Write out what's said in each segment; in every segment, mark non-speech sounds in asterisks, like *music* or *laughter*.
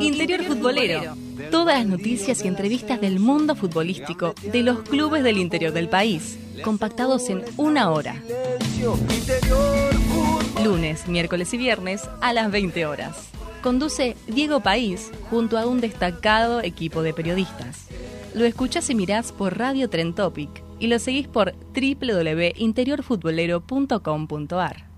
Interior Futbolero. Todas las noticias y entrevistas del mundo futbolístico de los clubes del interior del país, compactados en una hora. Lunes, miércoles y viernes a las 20 horas. Conduce Diego País junto a un destacado equipo de periodistas. Lo escuchás y mirás por Radio Tren Topic y lo seguís por www.interiorfutbolero.com.ar.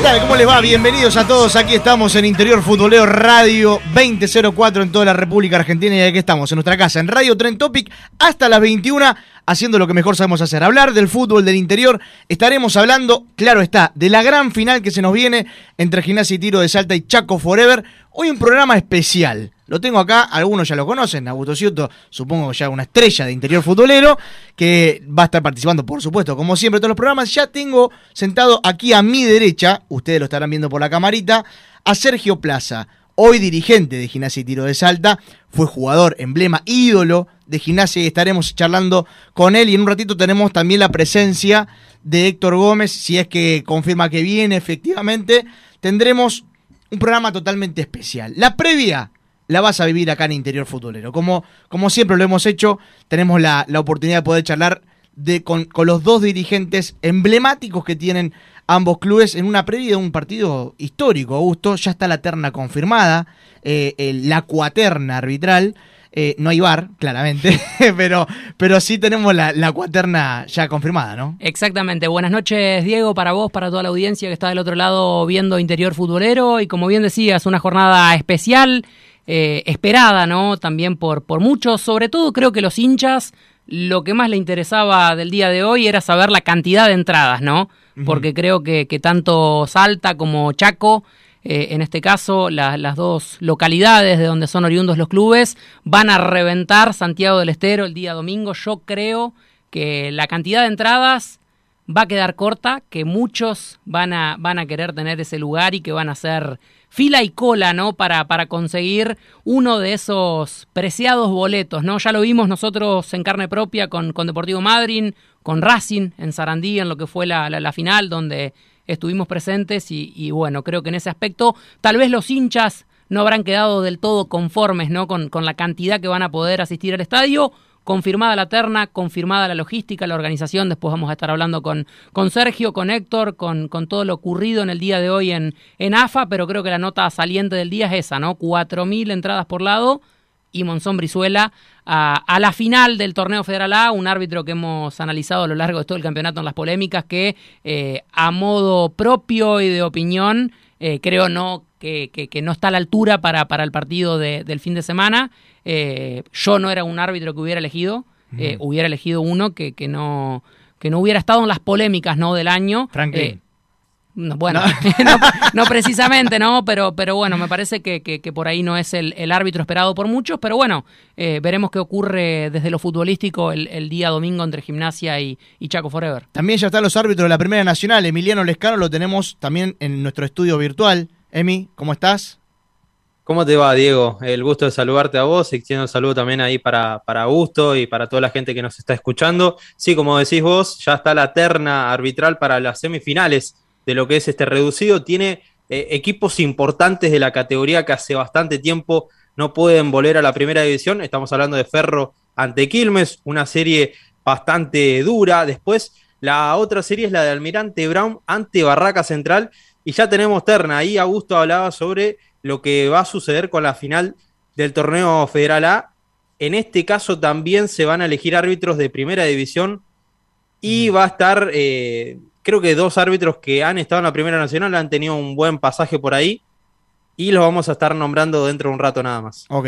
¿Qué tal? ¿Cómo les va? Bienvenidos a todos. Aquí estamos en Interior Futboleo Radio 2004 en toda la República Argentina y aquí estamos en nuestra casa en Radio Tren Topic hasta las 21 haciendo lo que mejor sabemos hacer, hablar del fútbol del interior. Estaremos hablando, claro está, de la gran final que se nos viene entre Gimnasia y Tiro de Salta y Chaco Forever. Hoy un programa especial. Lo tengo acá, algunos ya lo conocen, Augusto Ciuto, supongo ya una estrella de interior futbolero, que va a estar participando, por supuesto, como siempre, en todos los programas. Ya tengo sentado aquí a mi derecha, ustedes lo estarán viendo por la camarita, a Sergio Plaza, hoy dirigente de Gimnasia y Tiro de Salta, fue jugador, emblema, ídolo de Gimnasia y estaremos charlando con él. Y en un ratito tenemos también la presencia de Héctor Gómez, si es que confirma que viene efectivamente. Tendremos un programa totalmente especial. La previa la vas a vivir acá en Interior Futbolero. Como, como siempre lo hemos hecho, tenemos la, la oportunidad de poder charlar de, con, con los dos dirigentes emblemáticos que tienen ambos clubes en una previa de un partido histórico, Augusto. Ya está la terna confirmada, eh, la cuaterna arbitral. Eh, no hay bar, claramente, *laughs* pero, pero sí tenemos la, la cuaterna ya confirmada, ¿no? Exactamente. Buenas noches, Diego, para vos, para toda la audiencia que está del otro lado viendo Interior Futbolero. Y como bien decías, una jornada especial, eh, esperada, ¿no? También por, por muchos. Sobre todo, creo que los hinchas, lo que más le interesaba del día de hoy era saber la cantidad de entradas, ¿no? Porque creo que, que tanto Salta como Chaco. eh, en este caso, la- las dos localidades de donde son oriundos los clubes van a reventar Santiago del Estero el día domingo. Yo creo que la cantidad de entradas va a quedar corta, que muchos van a, van a querer tener ese lugar y que van a hacer fila y cola, ¿no? Para, para conseguir uno de esos preciados boletos, ¿no? Ya lo vimos nosotros en carne propia con, con Deportivo Madryn, con Racing en Sarandí, en lo que fue la, la- final, donde estuvimos presentes y, y bueno, creo que en ese aspecto tal vez los hinchas no habrán quedado del todo conformes, ¿no? Con, con la cantidad que van a poder asistir al estadio, confirmada la terna, confirmada la logística, la organización. Después vamos a estar hablando con, con Sergio, con Héctor, con, con todo lo ocurrido en el día de hoy en, en AFA, pero creo que la nota saliente del día es esa, ¿no? 4.000 entradas por lado y Monzón Brizuela a, la final del torneo Federal A, un árbitro que hemos analizado a lo largo de todo el campeonato en las polémicas, que eh, a modo propio y de opinión, eh, creo no que, que- que no está a la altura para, para el partido de- del fin de semana. Eh, yo no era un árbitro que hubiera elegido, eh, hubiera elegido uno que, que no que no hubiera estado en las polémicas no del año. Franklin. No, bueno, *laughs* no, no precisamente, ¿no? Pero, pero bueno, me parece que, que- que por ahí no es el, el árbitro esperado por muchos, pero bueno, eh, veremos qué ocurre desde lo futbolístico el, el día domingo entre Gimnasia y, y Chaco Forever. También ya están los árbitros de la Primera Nacional. Emiliano Lescano lo tenemos también en nuestro estudio virtual. Emi, ¿cómo estás? ¿Cómo te va, Diego? El gusto de saludarte a vos, extiendo un saludo también ahí para, para Augusto y para toda la gente que nos está escuchando. Sí, como decís vos, ya está la terna arbitral para las semifinales de lo que es este reducido. Tiene eh, equipos importantes de la categoría que hace bastante tiempo no pueden volver a la primera división. Estamos hablando de Ferro ante Quilmes, una serie bastante dura. Después, la otra serie es la de Almirante Brown ante Barraca Central. Y ya tenemos terna. Ahí Augusto hablaba sobre lo que va a suceder con la final del torneo Federal A. En este caso también se van a elegir árbitros de primera división y va a estar, eh, creo que dos árbitros que han estado en la Primera Nacional han tenido un buen pasaje por ahí y los vamos a estar nombrando dentro de un rato nada más. Ok.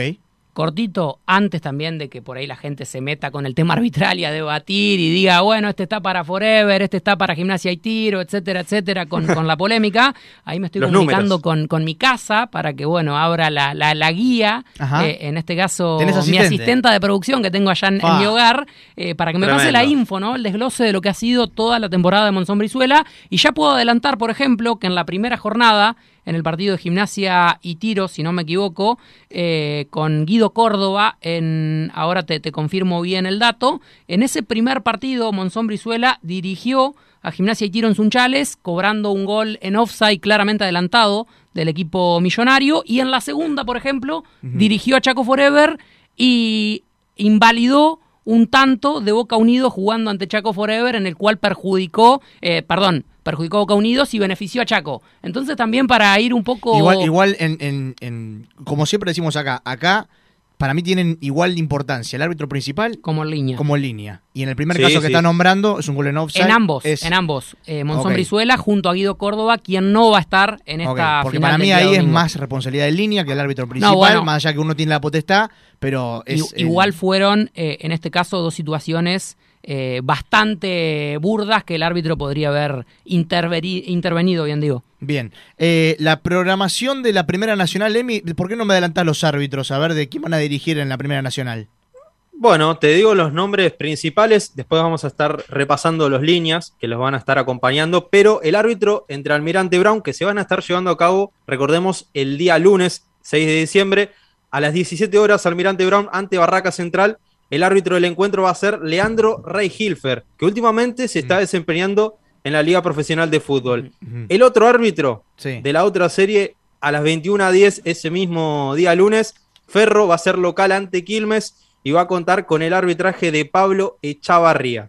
Cortito, antes también de que por ahí la gente se meta con el tema arbitral y a debatir y diga, bueno, este está para Forever, este está para Gimnasia y Tiro, etcétera, etcétera, con, con la polémica. Ahí me estoy Los comunicando con, con mi casa para que, bueno, abra la, la, la guía, eh, en este caso ¿Tenés mi asistente? asistenta de producción que tengo allá en, en mi hogar, eh, para que me pase la info, ¿no? El desglose de lo que ha sido toda la temporada de Monzón Brizuela. Y ya puedo adelantar, por ejemplo, que en la primera jornada, en el partido de gimnasia y tiro, si no me equivoco, eh, con Guido Córdoba, en, ahora te, te confirmo bien el dato, en ese primer partido Monzón Brizuela dirigió a Gimnasia y Tiro en Sunchales, cobrando un gol en offside claramente adelantado del equipo millonario. Y en la segunda, por ejemplo, dirigió a Chaco Forever y invalidó un tanto de Boca Unidos jugando ante Chaco Forever en el cual perjudicó, eh, perdón, perjudicó a Boca Unidos y benefició a Chaco. Entonces también para ir un poco... Igual, igual en, en- en- como siempre decimos acá, acá para mí tienen igual de importancia el árbitro principal como línea. como línea. Y en el primer Sí, caso que sí. está nombrando es un gol en offside. en ambos, es- en ambos. Eh, Monzón Ok. Brizuela junto a Guido Córdoba, quien no va a estar en esta porque final para mí ahí es más responsabilidad de línea que el árbitro principal, bueno. más allá que uno tiene la potestad, pero es el- Igual fueron, eh, en este caso, dos situaciones eh, bastante burdas que el árbitro podría haber intervenido, bien digo. Bien. Eh, la programación de la Primera Nacional, Emi, ¿por qué no me adelantás los árbitros a ver de quién van a dirigir en la Primera Nacional? Bueno, te digo los nombres principales, después vamos a estar repasando las líneas que los van a estar acompañando, pero el árbitro entre Almirante Brown, que se van a estar llevando a cabo, recordemos, el día lunes 6 de diciembre, a las 17 horas, Almirante Brown ante Barraca Central, el árbitro del encuentro va a ser Leandro Rey Hilfer, que últimamente se está desempeñando en la Liga Profesional de Fútbol. Ujú. El otro árbitro Sí. de la otra serie, a las 21.10 ese mismo día lunes, Ferro va a ser local ante Quilmes y va a contar con el arbitraje de Pablo Echavarría.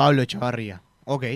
Pablo Echavarría. Ok,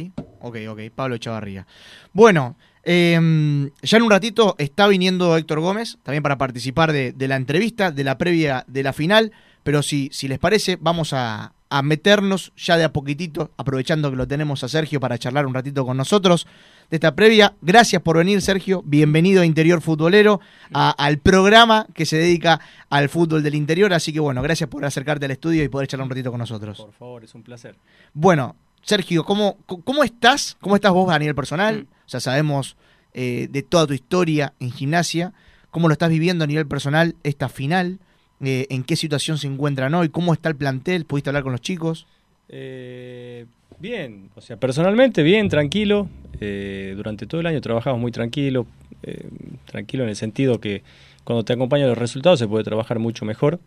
ok, ok, Pablo Echavarría. Bueno, eh, ya en un ratito está viniendo Héctor Gómez, también para participar de, de la entrevista, de la previa de la final, pero si, si les parece, vamos a, a meternos ya de a poquitito, aprovechando que lo tenemos a Sergio para charlar un ratito con nosotros de esta previa. Gracias por venir, Sergio. Bienvenido a Interior Futbolero, a- al programa que se dedica al fútbol del interior. Así que bueno, gracias por acercarte al estudio y poder charlar un ratito con nosotros. Por favor, es un placer. Bueno, Sergio, ¿cómo, cómo estás? ¿Cómo estás vos a nivel personal? Mm. O sea, sabemos eh, de toda tu historia en gimnasia. ¿Cómo lo estás viviendo a nivel personal esta final? Eh, ¿En qué situación se encuentran hoy? ¿Cómo está el plantel? ¿Pudiste hablar con los chicos? Eh, bien, o sea, personalmente bien, tranquilo. Eh, durante todo el año trabajamos muy tranquilo, eh, tranquilo en el sentido que cuando te acompañan los resultados se puede trabajar mucho mejor.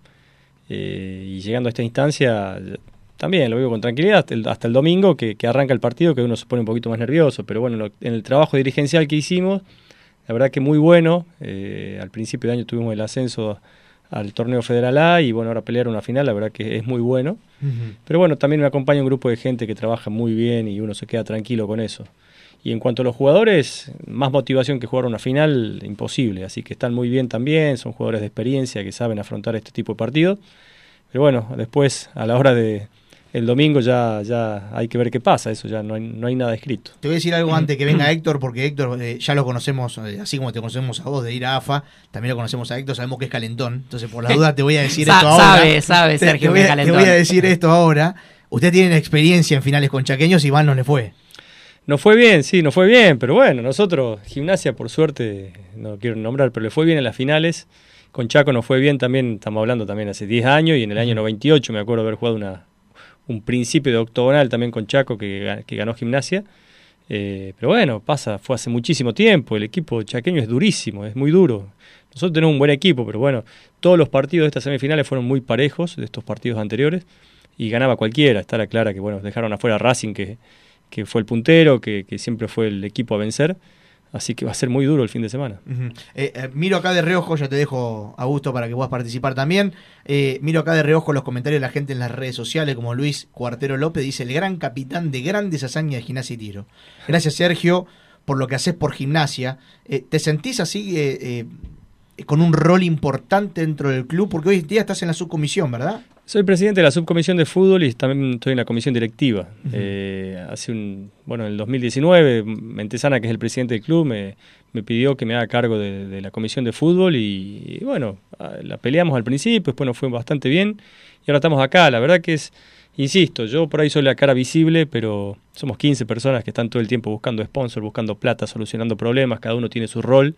Eh, y llegando a esta instancia, también lo vivo con tranquilidad hasta el, hasta el domingo que, que arranca el partido, que uno se pone un poquito más nervioso. Pero bueno, lo- en el trabajo dirigencial que hicimos, la verdad que muy bueno. Eh, al principio de año tuvimos el ascenso al torneo federal A y bueno, ahora pelear una final, la verdad que es muy bueno. Pero bueno, también me acompaña un grupo de gente que trabaja muy bien y uno se queda tranquilo con eso. Y en cuanto a los jugadores, más motivación que jugar una final, imposible. Así que están muy bien también, son jugadores de experiencia que saben afrontar este tipo de partidos. Pero bueno, después, a la hora de, el domingo ya, ya hay que ver qué pasa, eso ya no hay, no hay nada escrito. Te voy a decir algo antes que venga *clears throat* Héctor, porque Héctor eh, ya lo conocemos, eh, así como te conocemos a vos de ir a AFA, también lo conocemos a Héctor, sabemos que es calentón. Entonces, por la duda, te voy a decir *laughs* esto ahora. Sabe, sabe, Te- Sergio, te voy, que es a, te voy a decir esto ahora. Ustedes tienen experiencia en finales con chaqueños y Iván no le fue. Nos fue bien, sí, nos fue bien, pero bueno, nosotros, gimnasia por suerte, no quiero nombrar, pero le fue bien en las finales. Con Chaco nos fue bien también, estamos hablando también hace 10 años y en el año 98 me acuerdo haber jugado una, un principio de octogonal también con Chaco que, que ganó gimnasia. Eh, pero bueno, pasa, fue hace muchísimo tiempo, el equipo chaqueño es durísimo, es muy duro. Nosotros tenemos un buen equipo, pero bueno, todos los partidos de estas semifinales fueron muy parejos de estos partidos anteriores y ganaba cualquiera. Está la clara que bueno, dejaron afuera a Racing que, que fue el puntero, que, que siempre fue el equipo a vencer. Así que va a ser muy duro el fin de semana. Eh, eh, miro acá de reojo, ya te dejo a gusto para que puedas participar también. Eh, miro acá de reojo los comentarios de la gente en las redes sociales, como Luis Cuartero López, dice el gran capitán de grandes hazañas de gimnasia y tiro. Gracias, Sergio, por lo que haces por gimnasia. Eh, ¿Te sentís así con un rol importante dentro del club? Porque hoy día estás en la subcomisión, ¿verdad? Soy presidente de la subcomisión de fútbol y también estoy en la comisión directiva. Eh, hace un, bueno, en el 2019, Mentesana, que es el presidente del club, me, me pidió que me haga cargo de, de la comisión de fútbol y, y bueno, la peleamos al principio, después nos fue bastante bien y ahora estamos acá. La verdad que es, insisto, yo por ahí soy la cara visible, pero somos 15 personas que están todo el tiempo buscando sponsor, buscando plata, solucionando problemas, cada uno tiene su rol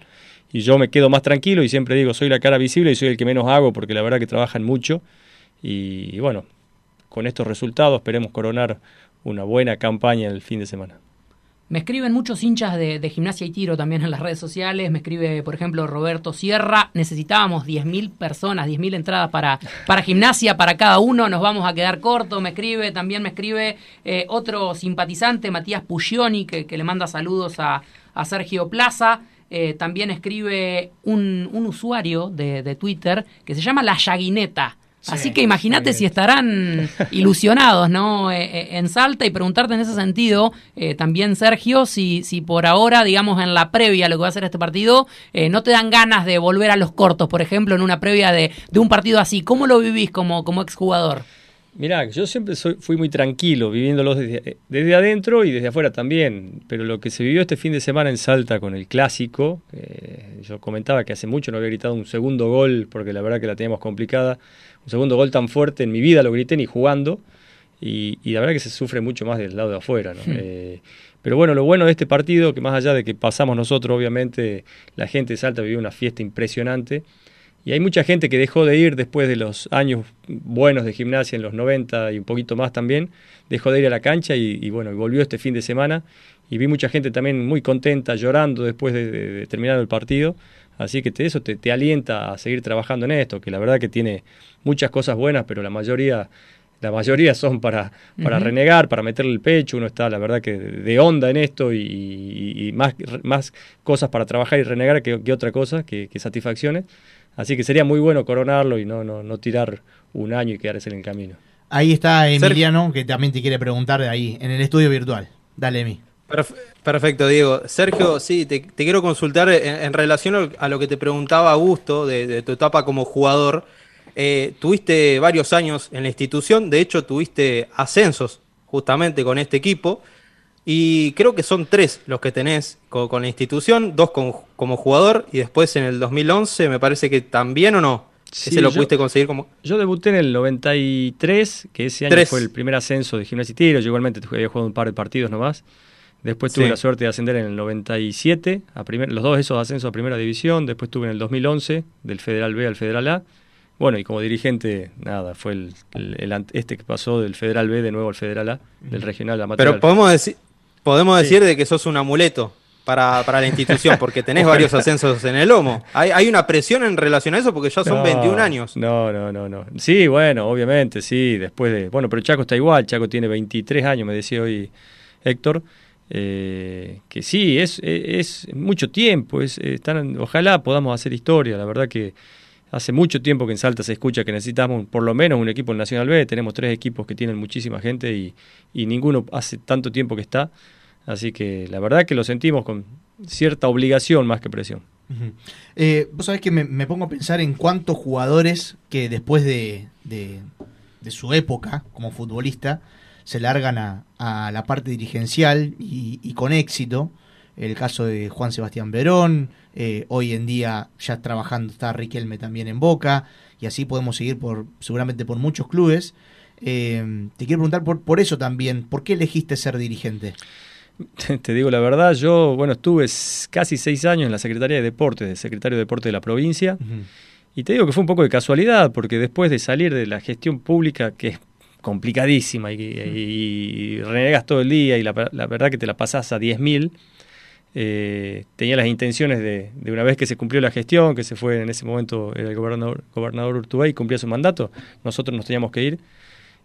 y yo me quedo más tranquilo y siempre digo, soy la cara visible y soy el que menos hago porque la verdad que trabajan mucho. Y, bueno, con estos resultados esperemos coronar una buena campaña el fin de semana. Me escriben muchos hinchas de, gimnasia y tiro también en las redes sociales. Me escribe, por ejemplo, Roberto Sierra. Necesitábamos 10.000 personas, 10.000 entradas para, para gimnasia, para cada uno. Nos vamos a quedar cortos. Me escribe, también me escribe eh, otro simpatizante, Matías Puglioni, que, le manda saludos a, Sergio Plaza. Eh, también escribe un, usuario de, Twitter que se llama La Llaguineta. Sí, Así que imagínate si estarán *laughs* ilusionados, ¿no? Eh, eh, en Salta y preguntarte en ese sentido, eh, también Sergio, si, si por ahora, digamos, en la previa a lo que va a ser este partido, eh, no te dan ganas de volver a los cortos, por ejemplo, en una previa de, de un partido así. ¿Cómo lo vivís como, como exjugador? Mirá, yo siempre soy, fui muy tranquilo viviéndolo desde, desde adentro y desde afuera también, pero lo que se vivió este fin de semana en Salta con el clásico, eh, yo comentaba que hace mucho no había gritado un segundo gol porque la verdad que la teníamos complicada, un segundo gol tan fuerte en mi vida lo grité ni jugando y, y la verdad que se sufre mucho más del lado de afuera. ¿no? Eh, pero bueno, lo bueno de este partido, que más allá de que pasamos nosotros, obviamente la gente de Salta vivió una fiesta impresionante. Y hay mucha gente que dejó de ir después de los años buenos de gimnasia en los 90 y un poquito más también, dejó de ir a la cancha y, y bueno, volvió este fin de semana. Y vi mucha gente también muy contenta, llorando después de, de- de terminar el partido. Así que te- eso te, te alienta a seguir trabajando en esto, que la verdad que tiene muchas cosas buenas, pero la mayoría, la mayoría son para, para renegar, para meterle el pecho. Uno está, la verdad, que de onda en esto y, y- y más, más cosas para trabajar y renegar que, que otra cosa, que, que satisfacciones. Así que sería muy bueno coronarlo y no, no, no tirar un año y quedarse en el camino. Ahí está Emiliano, que también te quiere preguntar de ahí, en el estudio virtual. Dale, Emi. Perf- Perfecto, Diego. Sergio, sí, te, te quiero consultar en, en relación a lo que te preguntaba Augusto de, de tu etapa como jugador. Eh, tuviste varios años en la institución, de hecho tuviste ascensos justamente con este equipo y creo que son tres los que tenés co- con, la institución, dos con- como jugador y después en el 2011 me parece que también o no. Sí, Ese lo yo- pudiste conseguir como... Yo debuté en el 93, que ese año fue el primer ascenso de gimnasia y tiro. Yo igualmente había jugado un par de partidos nomás. Después tuve Sí. la suerte de ascender en el 97, a primer, los dos esos ascensos a primera división. Después tuve en el 2011, del Federal B al Federal A. Bueno, y como dirigente, nada, fue el, el- el este que pasó del Federal B de nuevo al Federal A, del regional amateur. Pero podemos decir, podemos Sí. decir de que sos un amuleto para, para la institución, porque tenés *laughs* varios ascensos en el lomo. Hay, hay una presión en relación a eso porque ya son No, 21 años. No, no, no, no. Sí, bueno, obviamente, sí, después de... Bueno, pero Chaco está igual, Chaco tiene 23 años, me decía hoy Héctor, eh, que sí, es, es, es mucho tiempo, es, están, ojalá podamos hacer historia, la verdad que hace mucho tiempo que en Salta se escucha que necesitamos por lo menos un equipo en Nacional B, tenemos tres equipos que tienen muchísima gente y, y ninguno hace tanto tiempo que está, así que la verdad que lo sentimos con cierta obligación más que presión. Eh, Vos sabés que me, me pongo a pensar en cuántos jugadores que después de, de, de su época como futbolista se largan a, a la parte dirigencial y, y con éxito. El caso de Juan Sebastián Verón, eh, hoy en día ya trabajando está Riquelme también en Boca, y así podemos seguir por seguramente por muchos clubes. Eh, te quiero preguntar por, por eso también, ¿por qué elegiste ser dirigente? Te digo la verdad, yo bueno estuve casi seis años en la Secretaría de Deportes, de secretario de Deporte de la provincia, y te digo que fue un poco de casualidad, porque después de salir de la gestión pública, que es complicadísima y, y renegas todo el día y la, la verdad que te la pasás a 10.000, eh, tenía las intenciones de, de, una vez que se cumplió la gestión, que se fue en ese momento el gobernador, gobernador Urtubey, cumplía su mandato, nosotros nos teníamos que ir.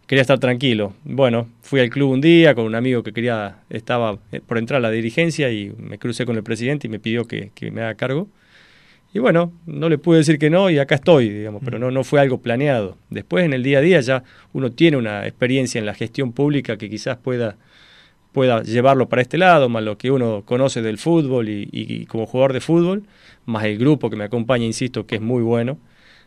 Quería estar tranquilo. Bueno, fui al club un día con un amigo que quería, estaba por entrar a la dirigencia y me crucé con el presidente y me pidió que, que me haga cargo. Y bueno, no le pude decir que no y acá estoy, digamos, pero no, no fue algo planeado. Después en el día a día ya uno tiene una experiencia en la gestión pública que quizás pueda pueda llevarlo para este lado, más lo que uno conoce del fútbol y, y, como jugador de fútbol, más el grupo que me acompaña, insisto, que es muy bueno.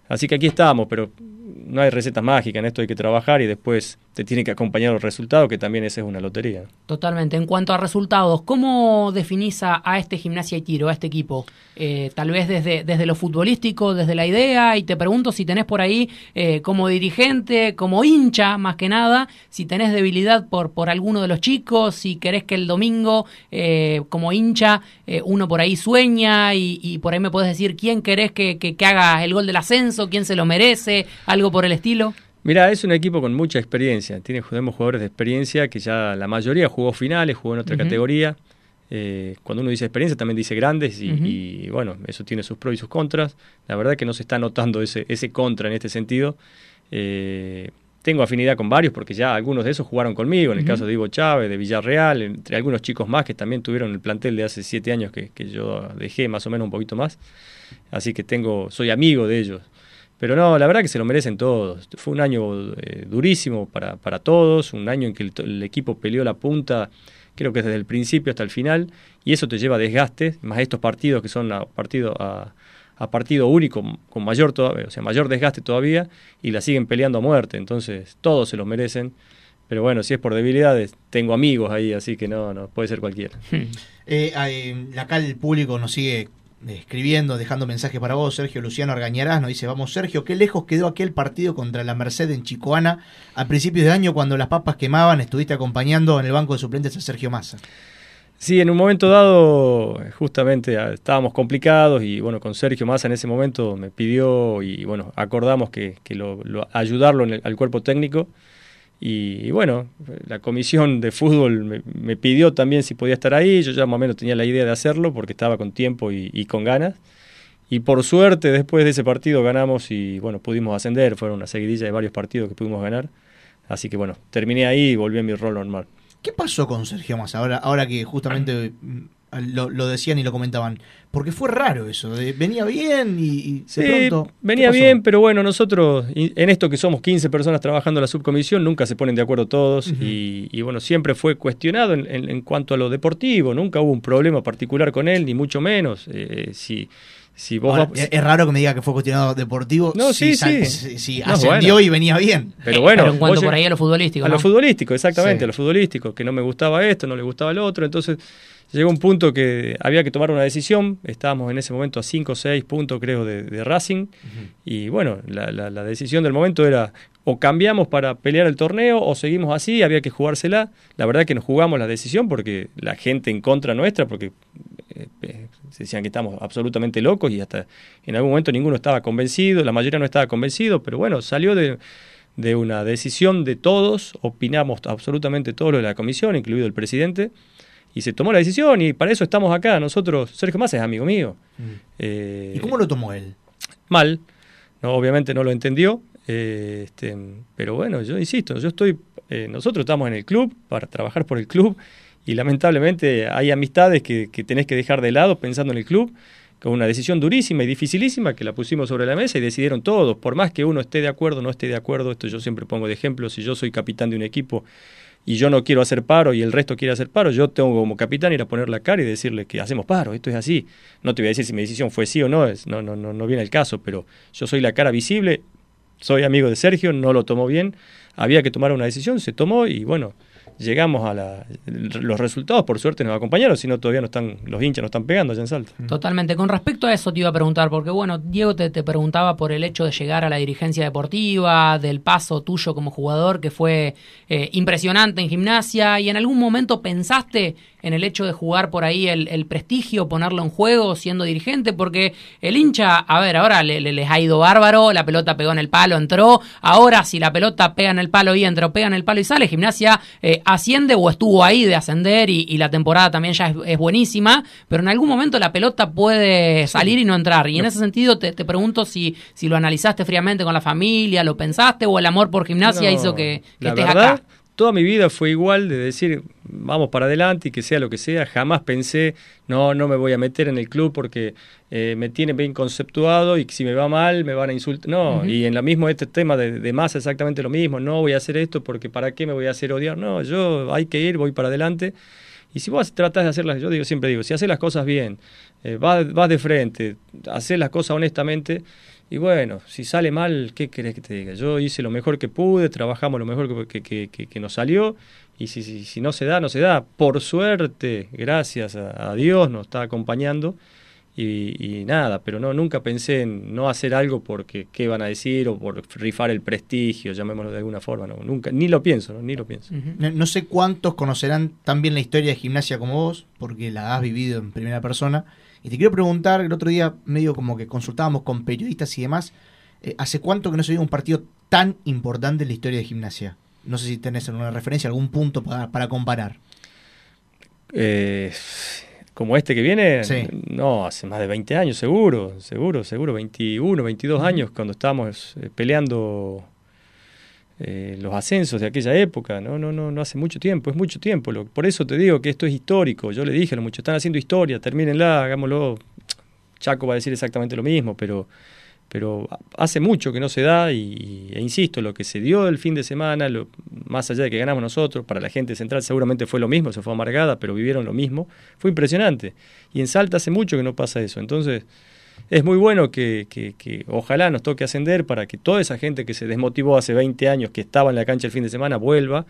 Así que aquí estamos, pero no hay recetas mágicas, en esto hay que trabajar y después te tiene que acompañar los resultados, que también esa es una lotería. Totalmente. En cuanto a resultados, ¿cómo definís a, este gimnasia y tiro, a este equipo? Eh, tal vez desde, desde lo futbolístico, desde la idea, y te pregunto si tenés por ahí eh, como dirigente, como hincha, más que nada, si tenés debilidad por, por alguno de los chicos, si querés que el domingo, eh, como hincha, eh, uno por ahí sueña y, y, por ahí me puedes decir quién querés que, que, que haga el gol del ascenso, quién se lo merece, algo por el estilo. Mira, es un equipo con mucha experiencia. Tiene, tenemos jugadores de experiencia que ya la mayoría jugó finales, jugó en otra uh -huh. categoría. Eh, cuando uno dice experiencia también dice grandes y, uh -huh. y, bueno, eso tiene sus pros y sus contras. La verdad que no se está notando ese, ese contra en este sentido. Eh, tengo afinidad con varios porque ya algunos de esos jugaron conmigo, en el uh -huh. caso de Ivo Chávez, de Villarreal, entre algunos chicos más que también tuvieron el plantel de hace siete años que, que yo dejé más o menos un poquito más. Así que tengo, soy amigo de ellos. Pero no, la verdad que se lo merecen todos. Fue un año eh, durísimo para, para, todos, un año en que el, el, equipo peleó la punta, creo que desde el principio hasta el final, y eso te lleva a desgaste, más estos partidos que son a partido, a, a partido único, con mayor, todavía, o sea, mayor desgaste todavía, y la siguen peleando a muerte. Entonces, todos se lo merecen. Pero bueno, si es por debilidades, tengo amigos ahí, así que no, no puede ser cualquiera. Eh, eh, acá el público nos sigue escribiendo, dejando mensajes para vos, Sergio Luciano Argañarás, nos dice, vamos Sergio, qué lejos quedó aquel partido contra la Merced en Chicoana a principios de año cuando las papas quemaban, estuviste acompañando en el banco de suplentes a Sergio Massa. Sí, en un momento dado, justamente ah, estábamos complicados y bueno, con Sergio Massa en ese momento me pidió y bueno, acordamos que, que lo, lo, ayudarlo en el, al cuerpo técnico. Y, bueno, la comisión de fútbol me, pidió también si podía estar ahí, yo ya más o menos tenía la idea de hacerlo porque estaba con tiempo y, y, con ganas. Y por suerte después de ese partido ganamos y bueno, pudimos ascender, fueron una seguidilla de varios partidos que pudimos ganar. Así que bueno, terminé ahí y volví a mi rol normal. ¿Qué pasó con Sergio Massa ahora, ahora que justamente lo, lo, decían y lo comentaban? Porque fue raro eso, de, venía bien y, y sí, pronto, venía bien, pero bueno, nosotros en esto que somos 15 personas trabajando en la subcomisión, nunca se ponen de acuerdo todos uh -huh. y, y, bueno, siempre fue cuestionado en, en, en, cuanto a lo deportivo, nunca hubo un problema particular con él, ni mucho menos. Eh, si, si vos Ahora, vas... Es raro que me diga que fue cuestionado deportivo. No, si sí, sí. Si, no, ascendió bueno. y venía bien. Pero bueno, Pero en cuanto por ahí a lo futbolístico. A ¿no? lo futbolístico, exactamente, sí. a lo futbolístico, que no me gustaba esto, no le gustaba el otro. Entonces llegó un punto que había que tomar una decisión. Estábamos en ese momento a 5 o 6 puntos, creo, de, de Racing. Uh -huh. Y bueno, la, la, la, decisión del momento era o cambiamos para pelear el torneo o seguimos así, había que jugársela. La verdad que nos jugamos la decisión porque la gente en contra nuestra, porque se decían que estamos absolutamente locos y hasta en algún momento ninguno estaba convencido, la mayoría no estaba convencido, pero bueno, salió de, de una decisión de todos, opinamos absolutamente todos los de la comisión, incluido el presidente, y se tomó la decisión y para eso estamos acá. Nosotros, Sergio Massa es amigo mío. Mm. Eh, ¿Y cómo lo tomó él? Mal. No, obviamente no lo entendió, eh, este, pero bueno, yo insisto, yo estoy, eh, nosotros estamos en el club para trabajar por el club y lamentablemente hay amistades que, que tenés que dejar de lado pensando en el club con una decisión durísima y dificilísima que la pusimos sobre la mesa y decidieron todos, por más que uno esté de acuerdo o no esté de acuerdo, esto yo siempre pongo de ejemplo, si yo soy capitán de un equipo y yo no quiero hacer paro y el resto quiere hacer paro, yo tengo como capitán ir a poner la cara y decirle que hacemos paro, esto es así. No te voy a decir si mi decisión fue sí o no, es, no, no, no, no viene el caso, pero yo soy la cara visible, soy amigo de Sergio, no lo tomó bien, había que tomar una decisión, se tomó y bueno, llegamos a la, los resultados, por suerte nos acompañaron, si no todavía no están, los hinchas no están pegando allá en Salta. Totalmente. Con respecto a eso te iba a preguntar, porque bueno, Diego te, te, preguntaba por el hecho de llegar a la dirigencia deportiva, del paso tuyo como jugador, que fue eh, impresionante en gimnasia, y en algún momento pensaste en el hecho de jugar por ahí el, el, prestigio, ponerlo en juego siendo dirigente, porque el hincha, a ver, ahora le, le, les ha ido bárbaro, la pelota pegó en el palo, entró, ahora si la pelota pega en el palo y entra, o pega en el palo y sale, gimnasia eh, asciende o estuvo ahí de ascender y, y la temporada también ya es, es, buenísima, pero en algún momento la pelota puede salir y no entrar, y en ese sentido te, te pregunto si, si lo analizaste fríamente con la familia, lo pensaste, o el amor por gimnasia no, hizo que, que estés verdad, acá toda mi vida fue igual de decir, vamos para adelante y que sea lo que sea. Jamás pensé, no, no me voy a meter en el club porque eh, me tiene bien conceptuado y si me va mal me van a insultar. No, uh -huh. y en la mismo este tema de, de más exactamente lo mismo. No voy a hacer esto porque para qué me voy a hacer odiar. No, yo hay que ir, voy para adelante. Y si vos tratás de hacerlas, yo digo, siempre digo, si haces las cosas bien, eh, vas, vas de frente, haces las cosas honestamente, y bueno, si sale mal, ¿qué querés que te diga? Yo hice lo mejor que pude, trabajamos lo mejor que, que, que, que nos salió, y si, si, si, no se da, no se da. Por suerte, gracias a, Dios, nos está acompañando. Y, y, nada, pero no, nunca pensé en no hacer algo porque qué van a decir o por rifar el prestigio, llamémoslo de alguna forma, no, nunca, ni lo pienso, no, ni lo pienso. No, no, sé cuántos conocerán tan bien la historia de gimnasia como vos, porque la has vivido en primera persona, y te quiero preguntar, el otro día medio como que consultábamos con periodistas y demás, eh, ¿hace cuánto que no se vive un partido tan importante en la historia de gimnasia? No sé si tenés alguna referencia, algún punto para, para comparar. Eh, como este que viene, sí. no, hace más de 20 años, seguro, seguro, seguro, 21, 22 uh -huh. años cuando estábamos eh, peleando eh, los ascensos de aquella época, no, no, no, no hace mucho tiempo, es mucho tiempo, lo, por eso te digo que esto es histórico, yo le dije a los muchachos, están haciendo historia, termínenla, hagámoslo, Chaco va a decir exactamente lo mismo, pero pero hace mucho que no se da y, e insisto, lo que se dio el fin de semana, más allá de que ganamos nosotros, para la gente central seguramente fue lo mismo, se fue amargada, pero vivieron lo mismo, fue impresionante. Y en Salta hace mucho que no pasa eso, entonces es muy bueno que, que, que ojalá nos toque ascender para que toda esa gente que se desmotivó hace 20 años, que estaba en la cancha el fin de semana, vuelva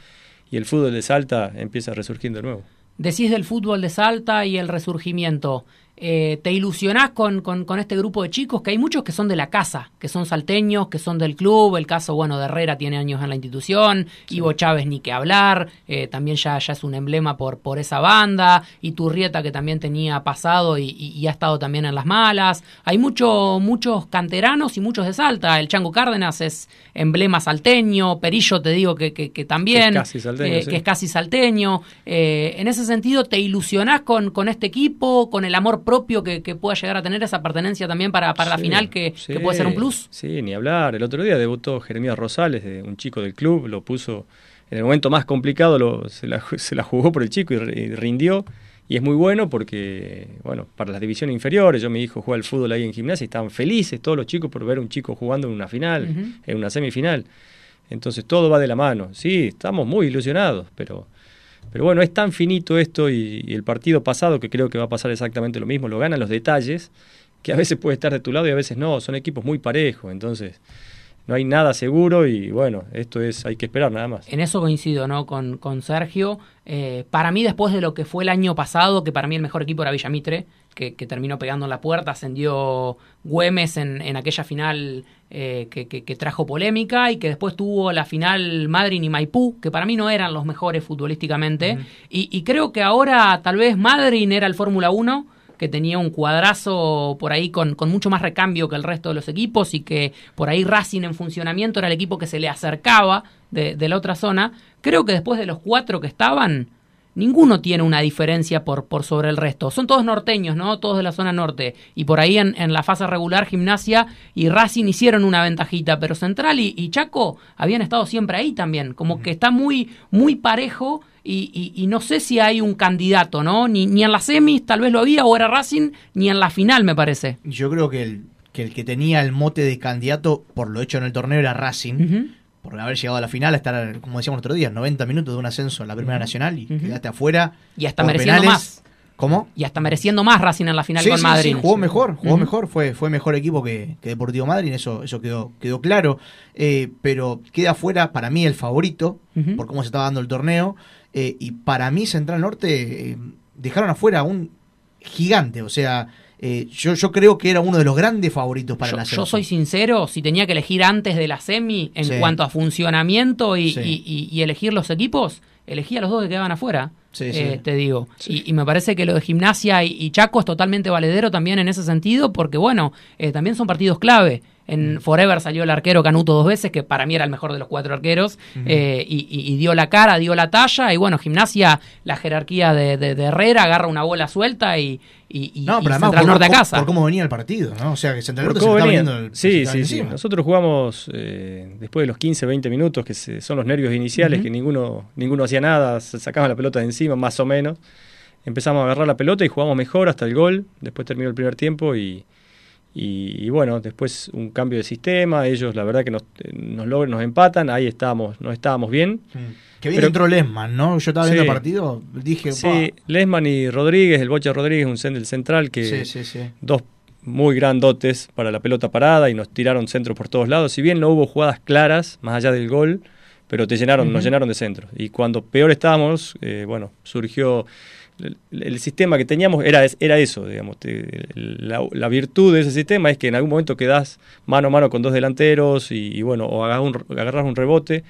y el fútbol de Salta empiece a resurgir de nuevo. Decís del fútbol de Salta y el resurgimiento eh, te ilusionás con, con, con, este grupo de chicos, que hay muchos que son de la casa, que son salteños, que son del club, el caso, bueno, de Herrera tiene años en la institución, sí. Ivo Chávez ni que hablar, eh, también ya, ya es un emblema por, por esa banda, y Turrieta que también tenía pasado y, y, y, ha estado también en las malas, hay mucho, muchos canteranos y muchos de Salta, el Chango Cárdenas es emblema salteño, Perillo te digo que, que, que también, que es casi salteño, eh, sí. que es casi salteño. en ese sentido, ¿te ilusionás con, con este equipo, con el amor propio que, que, pueda llegar a tener esa pertenencia también para, para sí, la final, que, sí, que, puede ser un plus. Sí, ni hablar. El otro día debutó Jeremías Rosales, un chico del club, lo puso en el momento más complicado, lo, se, la, *laughs* se, la, jugó por el chico y, y, rindió. Y es muy bueno porque, bueno, para las divisiones inferiores, yo mi hijo juega al fútbol ahí en gimnasia y estaban felices todos los chicos por ver un chico jugando en una final, uh -huh. en una semifinal. Entonces todo va de la mano. Sí, estamos muy ilusionados, pero pero bueno, es tan finito esto y, y, el partido pasado, que creo que va a pasar exactamente lo mismo, lo ganan los detalles, que a veces puede estar de tu lado y a veces no, son equipos muy parejos, entonces no hay nada seguro y bueno, esto es, hay que esperar nada más. En eso coincido, ¿no? Con, con Sergio. Eh, para mí, después de lo que fue el año pasado, que para mí el mejor equipo era Villamitre, que, que terminó pegando en la puerta, ascendió Güemes en, en aquella final eh, que, que, que, trajo polémica y que después tuvo la final Madrid y Maipú, que para mí no eran los mejores futbolísticamente. Uh -huh. y, y, creo que ahora tal vez Madrid era el Fórmula 1 que tenía un cuadrazo por ahí con, con, mucho más recambio que el resto de los equipos y que por ahí Racing en funcionamiento era el equipo que se le acercaba de, de la otra zona. Creo que después de los cuatro que estaban, ninguno tiene una diferencia por, por sobre el resto. Son todos norteños, ¿no? Todos de la zona norte. Y por ahí en, en la fase regular, Gimnasia y Racing hicieron una ventajita, pero Central y, y Chaco habían estado siempre ahí también. Como que está muy, muy parejo. Y, y, y, no sé si hay un candidato, ¿no? Ni, ni en las semis tal vez lo había o era Racing, ni en la final me parece. Yo creo que el que, el que tenía el mote de candidato por lo hecho en el torneo era Racing. Uh -huh por haber llegado a la final, estar, como decíamos el otro día, 90 minutos de un ascenso en la Primera. Nacional y uh -huh. quedaste afuera. Y hasta mereciendo penales. más. ¿Cómo? Y hasta mereciendo más Racing en la final Sí, con sí, Madrid. sí, jugó mejor, jugó mejor, fue, fue mejor equipo que, que Deportivo Madrid, eso, eso quedó, quedó claro. Eh, pero queda fuera para mí el favorito, por cómo se estaba dando el torneo. eh, y para mí, Central Norte eh, dejaron afuera a un gigante. O sea, eh, yo, yo creo que era uno de los grandes favoritos para Yo, la yo soy selección. sincero, si tenía que elegir antes de la semi en Sí. cuanto a funcionamiento y, Sí. y- y- y elegir los equipos, elegí a los dos que quedaban afuera. Sí, sí. eh, te digo. Y, me parece que lo de gimnasia y, y Chaco es totalmente valedero también en ese sentido, porque bueno, eh, también son partidos clave. Mm. En Forever salió el arquero Canuto dos veces, que para mí era el mejor de los cuatro arqueros, eh, y, y- y dio la cara, dio la talla, y bueno, gimnasia, la jerarquía de, de- de Herrera, agarra una bola suelta y, y, y- No, y pero además Central por, Norte a casa. por cómo venía el partido, ¿no? O sea, que Central Norte se venía. viendo el Sí, se sí, sí. Nosotros jugamos eh, después de los 15, 20 minutos, que se- son los nervios iniciales, que ninguno, ninguno hacía nada, se sacaban la pelota de encima, más o menos. Empezamos a agarrar la pelota y jugamos mejor hasta el gol. Después terminó el primer tiempo y, y, y bueno, después un cambio de sistema. Ellos, la verdad, que nos, nos logran, nos empatan. Ahí estábamos, no estábamos bien. Mm. Que bien entró Lesman, ¿no? Yo estaba viendo Sí. el partido, dije, Sí, Lesman y Rodríguez, el Bocha Rodríguez, un cen- del central que sí, sí, sí. dos muy grandotes para la pelota parada y nos tiraron centros por todos lados. Si bien no hubo jugadas claras, más allá del gol, pero te llenaron, nos llenaron de centros. Y cuando peor estábamos, eh, bueno, surgió el, el sistema que teníamos era, era eso, digamos. la, virtud de ese sistema es que en algún momento quedás mano a mano con dos delanteros y, bueno, o agarras un, agarrás un rebote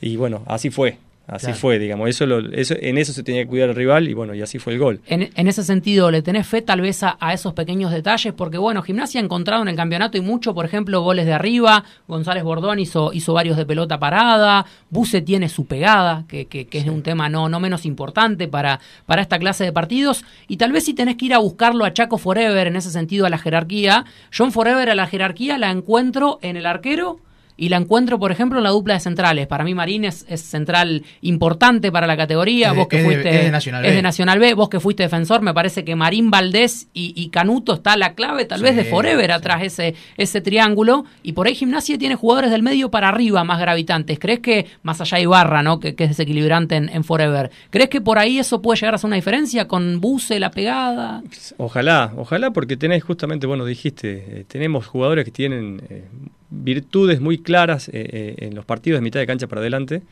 y bueno, así fue. Así Claro. fue, digamos. Eso, lo- eso En eso se tenía que cuidar el rival y bueno, y así fue el gol. En, en ese sentido, ¿le tenés fe tal vez a, a esos pequeños detalles? Porque, bueno, Gimnasia ha encontrado en el campeonato y mucho, por ejemplo, goles de arriba. González Bordón hizo, hizo varios de pelota parada. Buse tiene su pegada, que, que- que es un tema no, no menos importante para, para esta clase de partidos. Y tal vez si tenés que ir a buscarlo a Chaco Forever, en ese sentido, a la jerarquía. John Forever a la jerarquía la encuentro en el arquero. Y la encuentro, por ejemplo, en la dupla de centrales. Para mí, Marín es, es central importante para la categoría. Es de- Vos que es de- fuiste. es de Nacional es B. de Nacional B, vos que fuiste defensor, me parece que Marín Valdés y, y Canuto está la clave, tal Sí, vez de Forever sí. atrás ese, ese triángulo. Y por ahí Gimnasia tiene jugadores del medio para arriba más gravitantes. ¿Crees que, más allá de Ibarra, ¿no? que, que es desequilibrante en, en Forever, ¿crees que por ahí eso puede llegar a ser una diferencia con Buse, la pegada? Ojalá, ojalá porque tenés justamente, bueno, dijiste, eh, tenemos jugadores que tienen eh, virtudes muy claras eh, eh, en los partidos de mitad de cancha para adelante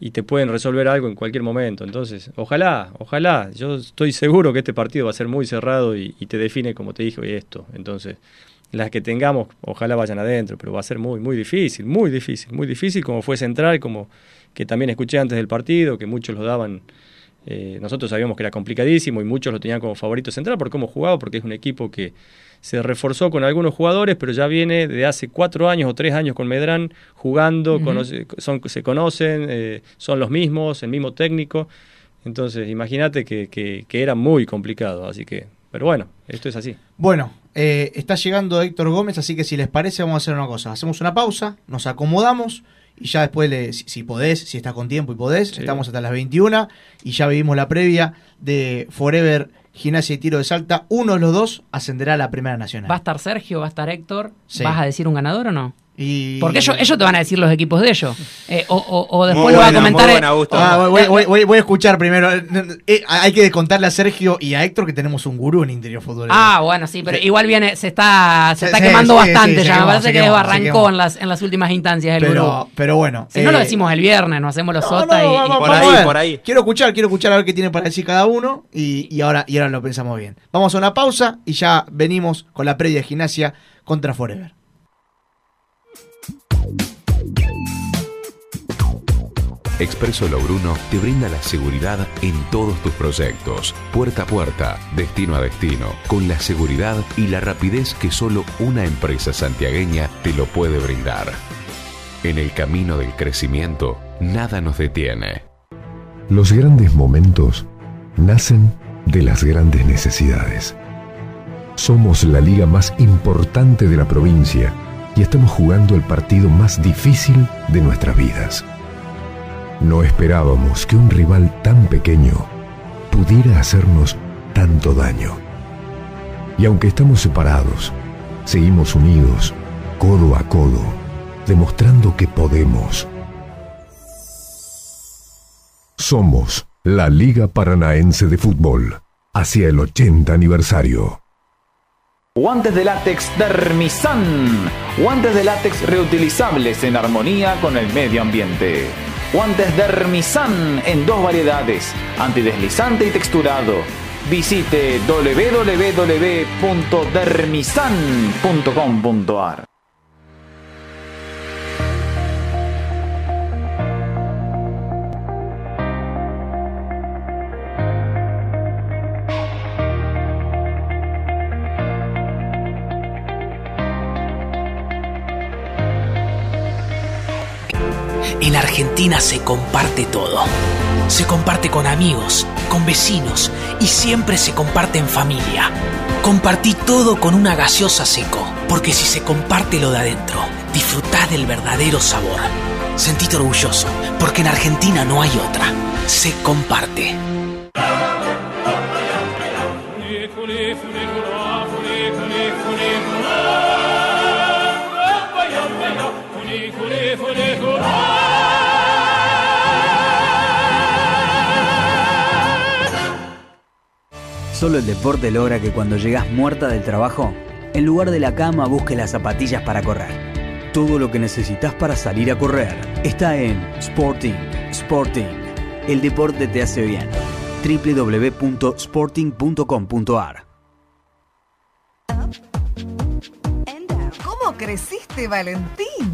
y te pueden resolver algo en cualquier momento. Entonces, ojalá, ojalá, yo estoy seguro que este partido va a ser muy cerrado y, te define, como te dije, esto. Entonces, las que tengamos, ojalá vayan adentro, pero va a ser muy, muy difícil, muy difícil, muy difícil, como fue Central, como que también escuché antes del partido, que muchos lo daban eh, nosotros sabíamos que era complicadísimo y muchos lo tenían como favorito central por cómo jugaba, porque es un equipo que se reforzó con algunos jugadores, pero ya viene de hace cuatro años o tres años con Medrán jugando, conoce- son, se conocen, eh, son los mismos, el mismo técnico. Entonces, imagínate que, que, que era muy complicado, así que, pero bueno, esto es así. Bueno, eh, está llegando Héctor Gómez, así que si les parece vamos a hacer una cosa. Hacemos una pausa, nos acomodamos y ya después, le- si, si podés, si estás con tiempo y podés, Sí. estamos hasta las 21 y ya vivimos la previa de Forever Gimnasia y Tiro de Salta. Uno de los dos ascenderá a la Primera Nacional. ¿Va a estar Sergio? ¿Va a estar Héctor? Sí. ¿Vas a decir un ganador o no? Y... Porque ellos, ellos te van a decir los equipos de ellos. Eh, o, o- o después Muy lo va a comentar. muy eh, buena, Augusto. Ah, voy, voy- voy- voy a escuchar primero. Eh, hay que contarle a Sergio y a Héctor que tenemos un gurú en interior futbolero. Ah, bueno, sí, pero igual viene, se está, se está sí, quemando sí, bastante ya. quemó, me parece que quemó, se arrancó quemó. en las, en las últimas instancias el pero, grupo. pero bueno. Si no lo decimos el viernes, nos hacemos los No, sota no, y, vamos, y- Por vamos ahí, por ahí. Quiero escuchar, quiero escuchar a ver qué tiene para decir cada uno y, y ahora, y ahora lo pensamos bien. Vamos a una pausa y ya venimos con la previa de gimnasia contra Forever. Expreso Logruno te brinda la seguridad en todos tus proyectos, puerta a puerta, destino a destino, con la seguridad y la rapidez que solo una empresa santiagueña te lo puede brindar. En el camino del crecimiento, nada nos detiene. Los grandes momentos nacen de las grandes necesidades. Somos la liga más importante de la provincia y estamos jugando el partido más difícil de nuestras vidas. No esperábamos que un rival tan pequeño pudiera hacernos tanto daño. Y aunque estamos separados, seguimos unidos, codo a codo, demostrando que podemos. Somos la Liga Paranaense de Fútbol. hacia el 80 aniversario. Guantes de látex Dermisan. Guantes de látex reutilizables en armonía con el medio ambiente. Guantes Dermisan en dos variedades, antideslizante y texturado. Visite www.dermisan.com.ar. En Argentina se comparte todo. Se comparte con amigos, con vecinos y siempre se comparte en familia. Compartí todo con una gaseosa seco, porque si se comparte lo de adentro, disfrutá del verdadero sabor. Sentite orgulloso, porque en Argentina no hay otra. Se comparte. Solo el deporte logra que cuando llegas muerta del trabajo, en lugar de la cama busques las zapatillas para correr. Todo lo que necesitas para salir a correr está en Sporting. Sporting. El deporte te hace bien. www.sporting.com.ar ¿Cómo creciste, Valentín?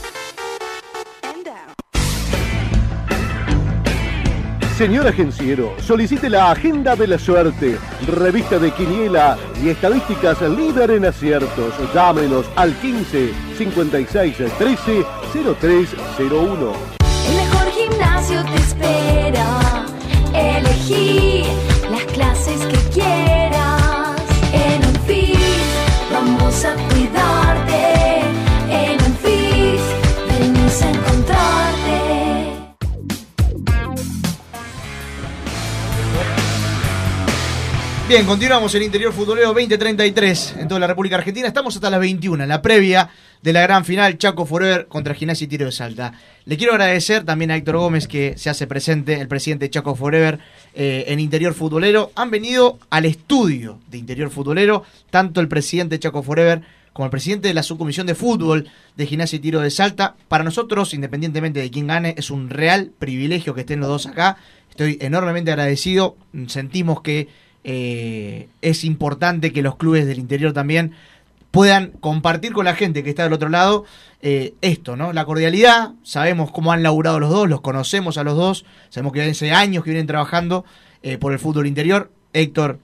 Señor agenciero, solicite la Agenda de la Suerte, revista de Quiniela y estadísticas líder en aciertos. Llámenos al 15 56 13 0301. El mejor gimnasio te espera. Elegí las clases que quieras. En Unfit vamos a Bien, continuamos en Interior Futbolero 2033 en toda la República Argentina. Estamos hasta las 21, en la previa de la gran final Chaco Forever contra Gimnasia y Tiro de Salta. Le quiero agradecer también a Héctor Gómez que se hace presente, el presidente de Chaco Forever eh, en Interior Futbolero. Han venido al estudio de Interior Futbolero, tanto el presidente de Chaco Forever como el presidente de la subcomisión de fútbol de Gimnasia y Tiro de Salta. Para nosotros, independientemente de quién gane, es un real privilegio que estén los dos acá. Estoy enormemente agradecido. Sentimos que eh, es importante que los clubes del interior también puedan compartir con la gente que está del otro lado eh, esto, ¿no? La cordialidad, sabemos cómo han laburado los dos, los conocemos a los dos, sabemos que hace años que vienen trabajando eh, por el fútbol interior, Héctor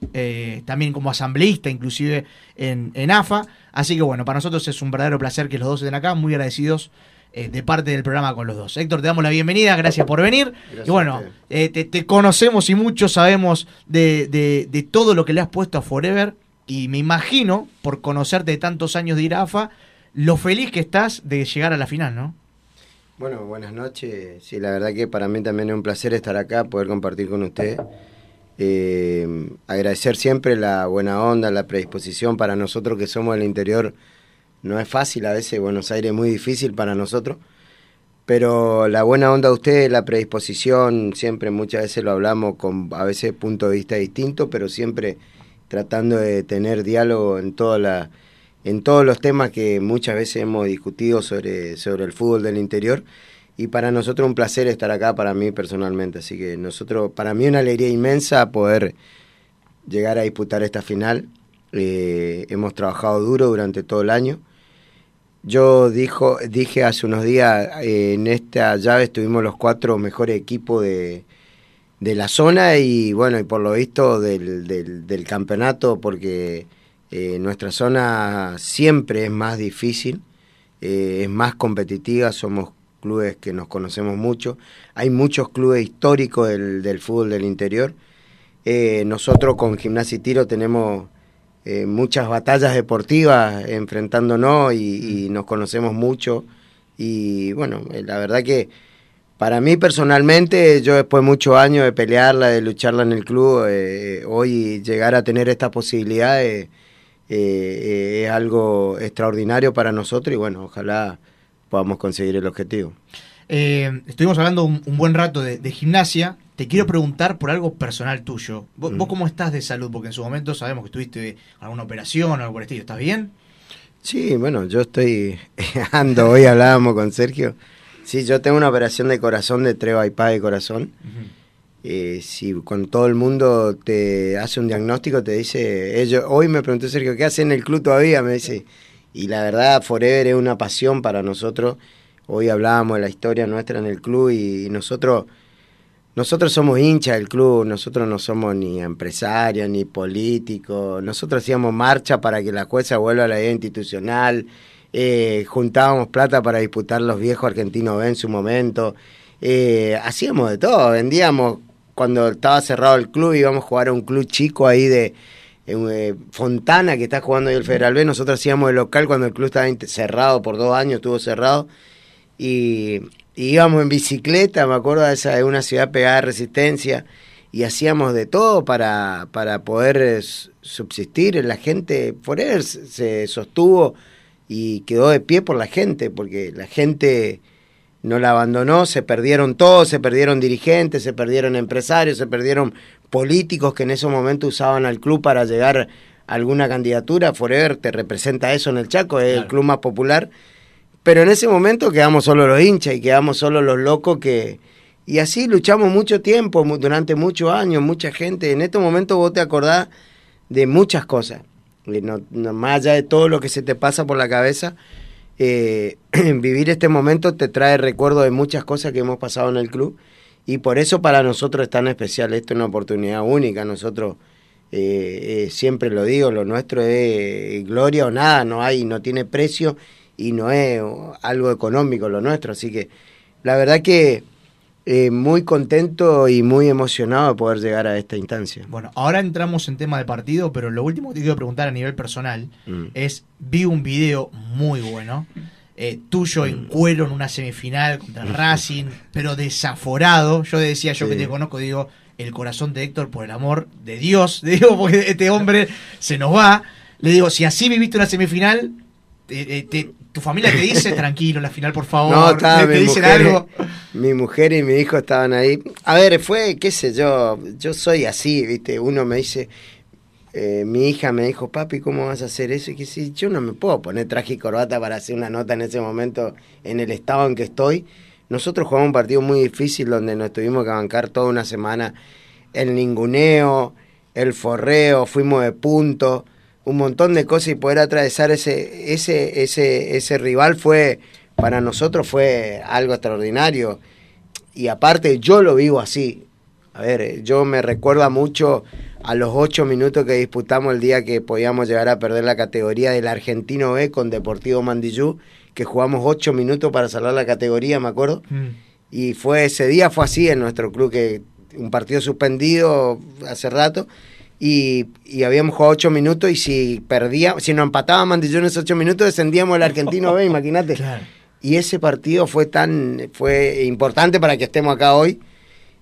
también como asambleísta inclusive en, en, AFA, así que bueno, para nosotros es un verdadero placer que los dos estén acá, muy agradecidos de parte del programa con los dos. Héctor, te damos la bienvenida, gracias por venir. Gracias y bueno, te, te, conocemos y mucho sabemos de, de, de todo lo que le has puesto a Forever y me imagino, por conocerte de tantos años de IRAFA, lo feliz que estás de llegar a la final, ¿no? Bueno, buenas noches. Sí, la verdad que para mí también es un placer estar acá, poder compartir con usted. Eh, agradecer siempre la buena onda, la predisposición para nosotros que somos del interior. No es fácil, a veces Buenos Aires es muy difícil para nosotros, pero la buena onda de usted, la predisposición, siempre muchas veces lo hablamos con a veces puntos de vista distintos, pero siempre tratando de tener diálogo en toda la en todos los temas que muchas veces hemos discutido sobre, sobre el fútbol del interior. Y para nosotros un placer estar acá para mí personalmente. Así que nosotros para mí una alegría inmensa poder llegar a disputar esta final eh, hemos trabajado duro durante todo el año yo dijo dije hace unos días eh, en esta llave estuvimos los cuatro mejores equipos de, de la zona y bueno, y por lo visto del, del, campeonato, porque eh, nuestra zona siempre es más difícil, es más competitiva, somos clubes que nos conocemos mucho, hay muchos clubes históricos del, del fútbol del interior. Nosotros con Gimnasia y Tiro tenemos muchas batallas deportivas enfrentándonos y, y nos conocemos mucho y bueno, la verdad que para mí personalmente, yo después de muchos años de pelearla, de lucharla en el club, eh, hoy llegar a tener esta posibilidad eh, eh, es algo extraordinario para nosotros y bueno, ojalá podamos conseguir el objetivo. Eh, estuvimos hablando un, un buen rato de, de gimnasia. Te quiero preguntar por algo personal tuyo. ¿Vos, Mm. vos cómo estás de salud? Porque en su momento sabemos que tuviste alguna operación o algo por el estilo. ¿Estás bien? Sí, bueno, yo estoy *laughs* ando, hoy hablábamos con Sergio. Sí, yo tengo una operación de corazón, de tres bypass de corazón. Eh, si con todo el mundo te hace un diagnóstico, te dice, ellos, hoy me preguntó Sergio, ¿qué hace en el club todavía? Me dice, y la verdad, Forever es una pasión para nosotros. Hoy hablábamos de la historia nuestra en el club y, y nosotros, nosotros somos hinchas del club, nosotros no somos ni empresarios ni políticos, nosotros hacíamos marcha para que la jueza vuelva a la vida institucional, eh, juntábamos plata para disputar los viejos argentinos B en su momento, eh, hacíamos de todo, vendíamos cuando estaba cerrado el club íbamos a jugar a un club chico ahí de eh, Fontana que está jugando ahí el Federal B, nosotros hacíamos el local cuando el club estaba cerrado por dos años, estuvo cerrado. Y, y íbamos en bicicleta, me acuerdo de esa de una ciudad pegada a Resistencia y hacíamos de todo para, para poder eh, subsistir. La gente, Forever se se sostuvo y quedó de pie por la gente, porque la gente no la abandonó, se perdieron todos, se perdieron dirigentes, se perdieron empresarios, se perdieron políticos que en ese momento usaban al club para llegar a alguna candidatura. Forever te representa eso en el Chaco, es el club más popular. Pero en ese momento quedamos solo los hinchas y quedamos solo los locos que... Y así luchamos mucho tiempo, durante muchos años, mucha gente. En este momento vos te acordás de muchas cosas. Y no- no- más allá de todo lo que se te pasa por la cabeza, eh, *clears throat* vivir este momento te trae recuerdo de muchas cosas que hemos pasado en el club. Y por eso para nosotros es tan especial. Esto es una oportunidad única. Nosotros eh, eh, siempre lo digo, lo nuestro es gloria o nada, no hay, no tiene precio y no es algo económico lo nuestro. Así que la verdad que eh, muy contento y muy emocionado de poder llegar a esta instancia. Bueno, ahora entramos en tema de partido, pero lo último que te quiero preguntar a nivel personal Mm. es, vi un video muy bueno, eh, tuyo en Mm. cuero en una semifinal contra Racing, pero desaforado. Yo decía, yo que te conozco, digo, el corazón de Héctor, por el amor de Dios, *laughs* digo, porque este hombre se nos va. Le digo, si así viviste una semifinal, te- te- tu familia te dice, *laughs* tranquilo, la final, por favor. No, estaba te, dicen mujer, algo. *laughs* mi mujer y mi hijo estaban ahí. A ver, fue, qué sé yo, yo soy así, ¿viste? Uno me dice, eh, mi hija me dijo, papi, ¿cómo vas a hacer eso? Y que si yo no me puedo poner traje y corbata para hacer una nota en ese momento en el estado en que estoy. Nosotros jugamos un partido muy difícil donde nos tuvimos que bancar toda una semana el ninguneo, el forreo, fuimos de punto, un montón de cosas y poder atravesar ese, ese, ese, ese rival fue, para nosotros fue algo extraordinario. Y aparte yo lo vivo así. A ver, yo me recuerda mucho a los ocho minutos que disputamos el día que podíamos llegar a perder la categoría del Argentino B con Deportivo Mandillú, que jugamos ocho minutos para salvar la categoría, me acuerdo. Y fue ese día fue así en nuestro club, que un partido suspendido hace rato. Y, y habíamos jugado ocho minutos y si perdíamos, si nos empataba Mandillú en esos ocho minutos, descendíamos el Argentino *laughs* B, imagínate. Y ese partido fue tan, fue importante para que estemos acá hoy.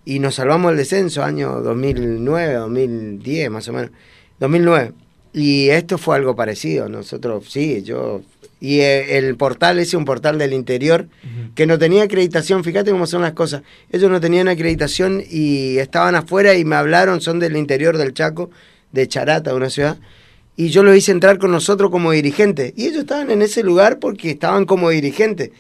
Y nos salvamos el descenso, año 2009, 2010 más o menos. 2009. Y esto fue algo parecido. Nosotros, sí, yo... Y eh, el portal ese, un portal del interior, que no tenía acreditación, fíjate cómo son las cosas. Ellos no tenían acreditación y estaban afuera y me hablaron, son del interior del Chaco, de Charata, una ciudad. Y yo los hice entrar con nosotros como dirigentes. Y ellos estaban en ese lugar porque estaban como dirigentes.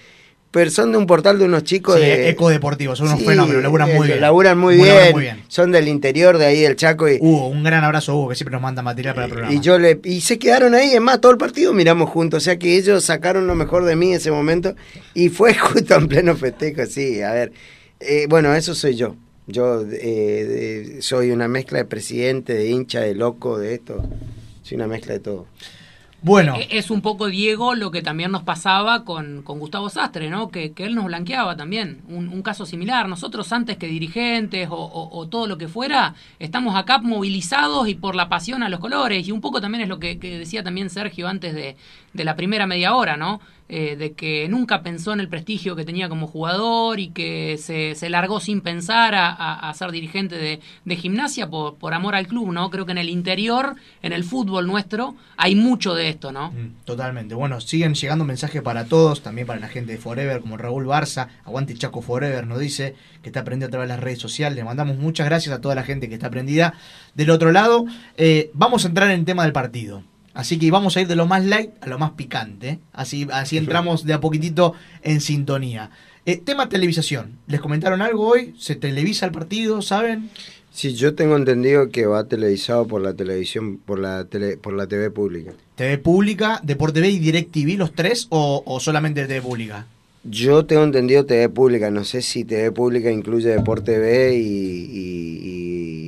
Pero son de un portal de unos chicos Sí, de... Eco Deportivo, son unos Sí, fenómenos, laburan muy eh, bien. Laburan muy Laburan bien, muy bien. Son del interior de ahí del Chaco. Y, Hugo, un gran abrazo a Hugo, que siempre nos manda material para el programa. y yo le y se quedaron ahí, es más, todo el partido miramos juntos, o sea que ellos sacaron lo mejor de mí en ese momento y fue *laughs* justo en pleno festejo, sí, a ver, eh, bueno, eso soy yo, yo eh, soy una mezcla de presidente, de hincha, de loco, de esto, soy una mezcla de todo. Bueno, E- Es un poco Diego lo que también nos pasaba con, con Gustavo Sastre, ¿no? Que, que él nos blanqueaba también. Un, un caso similar. Nosotros antes que dirigentes o, o- todo lo que fuera, estamos acá movilizados y por la pasión a los colores. Y un poco también es lo que decía también Sergio antes de, de la primera media hora, ¿no? eh, de que nunca pensó en el prestigio que tenía como jugador y que se, se largó sin pensar a, a- ser dirigente de, de gimnasia por, por amor al club, ¿no? Creo que en el interior, en el fútbol nuestro, hay mucho de esto, ¿no? Totalmente. Bueno, siguen llegando mensajes para todos, también para la gente de Forever, como Raúl Barza, Aguante Chaco Forever, nos dice que está aprendiendo a través de las redes sociales. Le mandamos muchas gracias a toda la gente que está aprendida. Del otro lado, eh, vamos a entrar en el tema del partido. Así que vamos a ir de lo más light a lo más picante. Así, así entramos de a poquitito en sintonía. Eh, tema televisación. ¿Les comentaron algo hoy? ¿Se televisa el partido? ¿Saben? Sí, yo tengo entendido que va televisado por la televisión, por la tele, por la TV pública. ¿TV Pública, Deporte B y DirecTV los tres o, o solamente TV Pública? Yo tengo entendido TV pública, no sé si TV pública incluye Deporte y, y-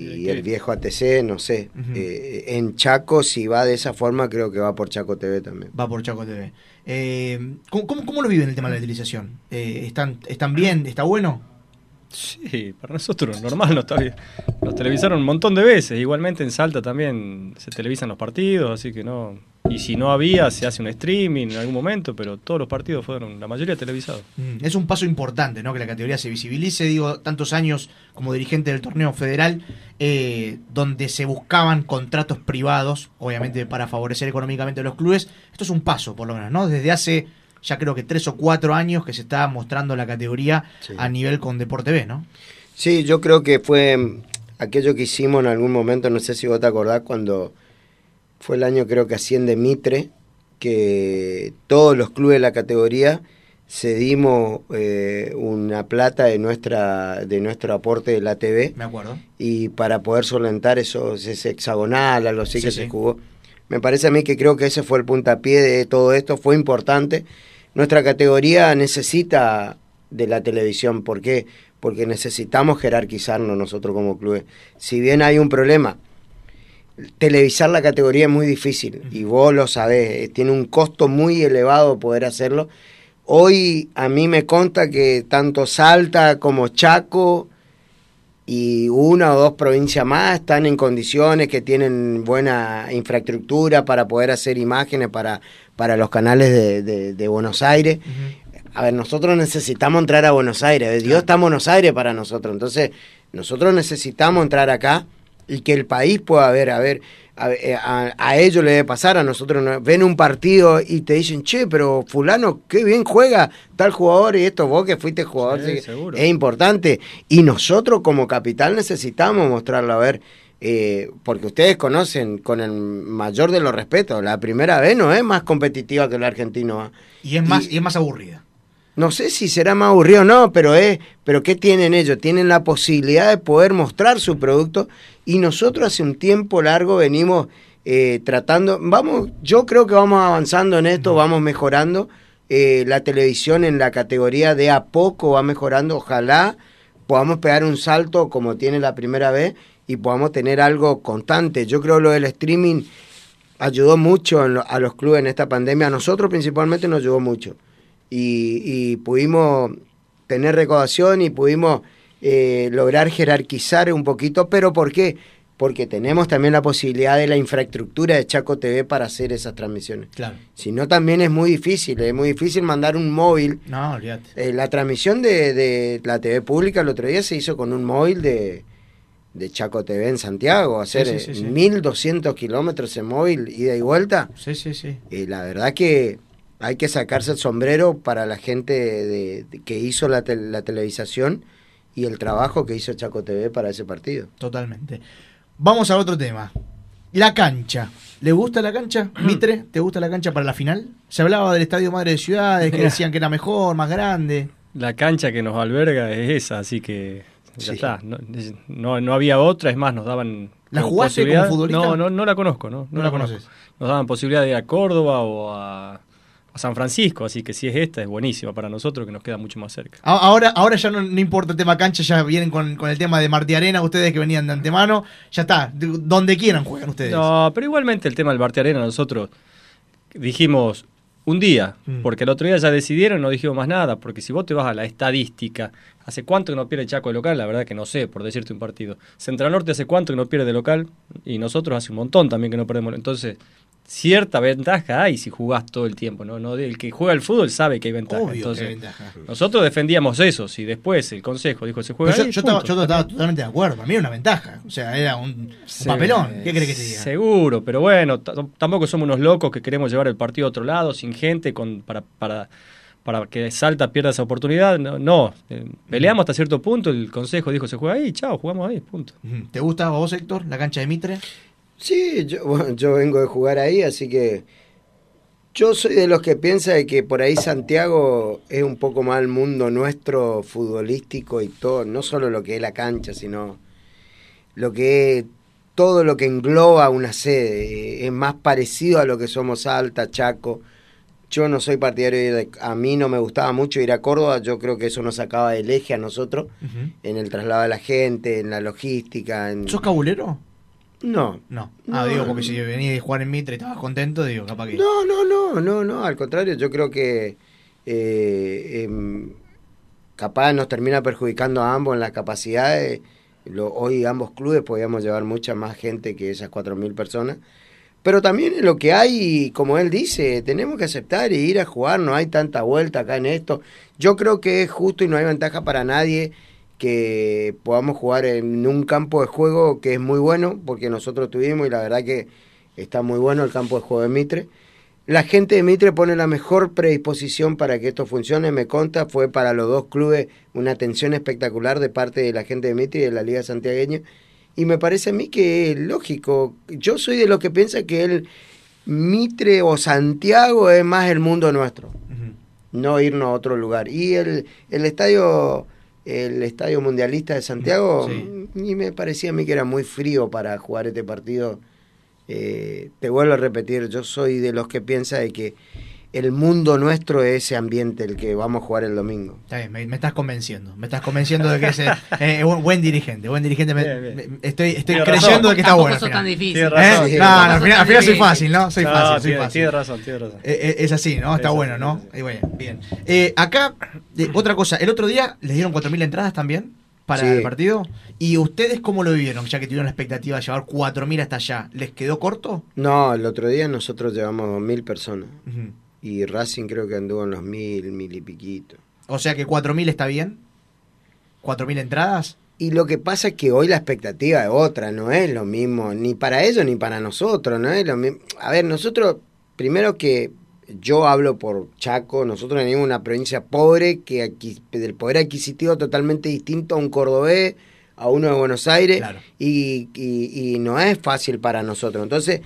y el viejo ATC, no sé. Eh, en Chaco, si va de esa forma, creo que va por Chaco TV también. Va por Chaco TV. Eh, ¿cómo, cómo, cómo lo viven el tema de la utilización? Eh, ¿están, ¿Están bien? ¿Está bueno? Sí, para nosotros normal, no está bien. Nos televisaron un montón de veces. Igualmente en Salta también se televisan los partidos, así que no. Y si no había, se hace un streaming en algún momento, pero todos los partidos fueron, la mayoría televisados. Mm, Es un paso importante, ¿no? Que la categoría se visibilice, digo, tantos años como dirigente del torneo federal, eh, donde se buscaban contratos privados, obviamente para favorecer económicamente a los clubes. Esto es un paso, por lo menos, ¿no? Desde hace ya creo que tres o cuatro años que se está mostrando la categoría a nivel con Deporte B, ¿no? Sí, yo creo que fue mm, aquello que hicimos en algún momento, no sé si vos te acordás, cuando fue el año creo que asciende Mitre, que todos los clubes de la categoría cedimos eh, una plata de nuestra de nuestro aporte de la TV Me acuerdo. y para poder solventar eso, ese hexagonal, algo así Sí, que sí. se jugó. Me parece a mí que creo que ese fue el puntapié de todo esto, fue importante. Nuestra categoría necesita de la televisión, ¿por qué? Porque necesitamos jerarquizarnos nosotros como clubes. Si bien hay un problema, televisar la categoría es muy difícil y vos lo sabés, eh, tiene un costo muy elevado poder hacerlo. Hoy a mí me consta que tanto Salta como Chaco y una o dos provincias más están en condiciones que tienen buena infraestructura para poder hacer imágenes para, para los canales de, de- de Buenos Aires. A ver, nosotros necesitamos entrar a Buenos Aires, Dios está en Buenos Aires para nosotros, entonces nosotros necesitamos entrar acá y que el país pueda ver, a ver, a, eh, a- a ellos le debe pasar, a nosotros no- ven un partido y te dicen, che, pero fulano, qué bien juega tal jugador y esto, vos que fuiste jugador, Sí, sí, seguro. es importante. Y nosotros como capital necesitamos mostrarlo, a ver, eh, porque ustedes conocen con el mayor de los respetos, la primera vez no es más competitiva que el argentino. ¿ah? Y es más, y es más aburrida. No sé si será más aburrido o no, pero es, pero ¿qué tienen ellos? Tienen la posibilidad de poder mostrar su producto y nosotros hace un tiempo largo venimos eh, tratando, vamos, yo creo que vamos avanzando en esto, vamos mejorando. eh, la televisión en la categoría de a poco va mejorando, ojalá podamos pegar un salto como tiene la primera vez y podamos tener algo constante. Yo creo lo del streaming ayudó mucho en lo- a los clubes en esta pandemia, a nosotros principalmente nos ayudó mucho y, y pudimos tener recaudación y pudimos eh, lograr jerarquizar un poquito, pero ¿por qué? Porque tenemos también la posibilidad de la infraestructura de Chaco TV para hacer esas transmisiones. Claro. Si no, también es muy difícil, es muy difícil mandar un móvil. No, olvídate. Eh, la transmisión de, de la TV pública el otro día se hizo con un móvil de, de Chaco TV en Santiago, hacer Sí, sí, sí, sí. eh, 1200 kilómetros en móvil, ida y vuelta. Sí, sí, sí. Y la verdad que hay que sacarse el sombrero para la gente de- de- que hizo la, tel- la televisación y el trabajo que hizo Chaco TV para ese partido. Totalmente. Vamos al otro tema. La cancha. ¿Le gusta la cancha? *clears throat* Mitre, ¿te gusta la cancha para la final? Se hablaba del Estadio Madre de Ciudades, que *laughs* decían que era mejor, más grande. La cancha que nos alberga es esa, así que ya Sí. está. No, no, no había otra, es más, nos daban. ¿La jugaste como futbolista? No, no, no la conozco, ¿no? No la conozco. conoces. Nos daban posibilidad de ir a Córdoba o a, a San Francisco, así que si es esta, es buenísima para nosotros que nos queda mucho más cerca. Ahora, ahora ya no, no importa el tema cancha, ya vienen con, con el tema de Martí Arena, ustedes que venían de antemano, ya está, donde quieran juegan ustedes. No, pero igualmente el tema del Barte Arena, nosotros dijimos un día, Mm. porque el otro día ya decidieron, no dijimos más nada, porque si vos te vas a la estadística, ¿hace cuánto que no pierde Chaco de local? La verdad que no sé, por decirte un partido. Central Norte hace cuánto que no pierde de local, y nosotros hace un montón también que no perdemos. Entonces, cierta ventaja hay si jugás todo el tiempo, ¿no? no el que juega al fútbol sabe que hay ventaja. Obvio que Entonces, hay ventaja. nosotros defendíamos eso, si después el consejo dijo se juega yo, ahí, yo estaba, punto. yo estaba totalmente de acuerdo. Para mí era una ventaja. O sea, era un, papelón. ¿Qué crees que te diga? Seguro, pero bueno, tampoco somos unos locos que queremos llevar el partido a otro lado, sin gente, con, para, para, para que Salta pierda esa oportunidad. No, no. Eh, peleamos hasta cierto punto, el consejo dijo se juega ahí, chao, jugamos ahí, punto. ¿Te gusta a vos, Héctor, la cancha de Mitre? Sí, yo, *laughs* bueno, yo vengo de jugar ahí, así que yo soy de los que piensa de que por ahí Santiago es un poco más el mundo nuestro futbolístico y todo, no solo lo que es la cancha, sino lo que es todo lo que engloba una sede. Es más parecido a lo que somos Alta, Chaco. Yo no soy partidario de, a mí no me gustaba mucho ir a Córdoba, yo creo que eso nos sacaba del eje a nosotros, en el traslado de la gente, en la logística. En... ¿Sos cabulero? No. No. Ah, No. digo, porque si venías de jugar en Mitre y estabas contento, digo, capaz que. No, no, no, no, no, al contrario, yo creo que eh, em, capaz nos termina perjudicando a ambos en las capacidades. Lo- hoy ambos clubes podíamos llevar mucha más gente que esas 4.000 personas. Pero también en lo que hay, como él dice, tenemos que aceptar y ir a jugar, no hay tanta vuelta acá en esto. Yo creo que es justo y no hay ventaja para nadie que podamos jugar en un campo de juego que es muy bueno, porque nosotros tuvimos y la verdad que está muy bueno el campo de juego de Mitre. La gente de Mitre pone la mejor predisposición para que esto funcione, me consta, fue para los dos clubes una atención espectacular de parte de la gente de Mitre y de la Liga Santiagueña. Y me parece a mí que es lógico, yo soy de los que piensa que el Mitre o Santiago es más el mundo nuestro, no irnos a otro lugar. Y el, el estadio el estadio mundialista de Santiago, y me parecía a mí que era muy frío para jugar este partido. Eh, te vuelvo a repetir, yo soy de los que piensa de que el mundo nuestro es ese ambiente el que vamos a jugar el domingo. Está bien, me, me estás convenciendo. Me estás convenciendo de que es *laughs* eh, buen, buen dirigente. Buen dirigente. me- Bien, bien. me- estoy creyendo razón. de que está bueno. final. tan difícil. ¿Eh? razón, No, no, al final, al final soy fácil, ¿no? Soy No, fácil, soy tiene, fácil. tiene razón, tiene razón. Eh, eh, es así, ¿no? Está Es bueno, así, ¿no? Eh, bueno, bien. Eh, acá, eh, otra cosa. El otro día les dieron 4.000 entradas también para Sí. el partido. ¿Y ustedes cómo lo vivieron? Ya que tuvieron la expectativa de llevar 4.000 hasta allá. ¿Les quedó corto? No, el otro día nosotros llevamos dos mil personas Ujú. Y Racing creo que anduvo en los mil, mil y piquito. O sea que 4.000 está bien. ¿4.000 entradas? Y lo que pasa es que hoy la expectativa es otra, no es lo mismo, ni para ellos ni para nosotros, no es lo mismo. A ver, nosotros, primero que yo hablo por Chaco, nosotros venimos de una provincia pobre, que aquí, del poder adquisitivo totalmente distinto a un cordobés, a uno de Buenos Aires, y, y- y no es fácil para nosotros. Entonces,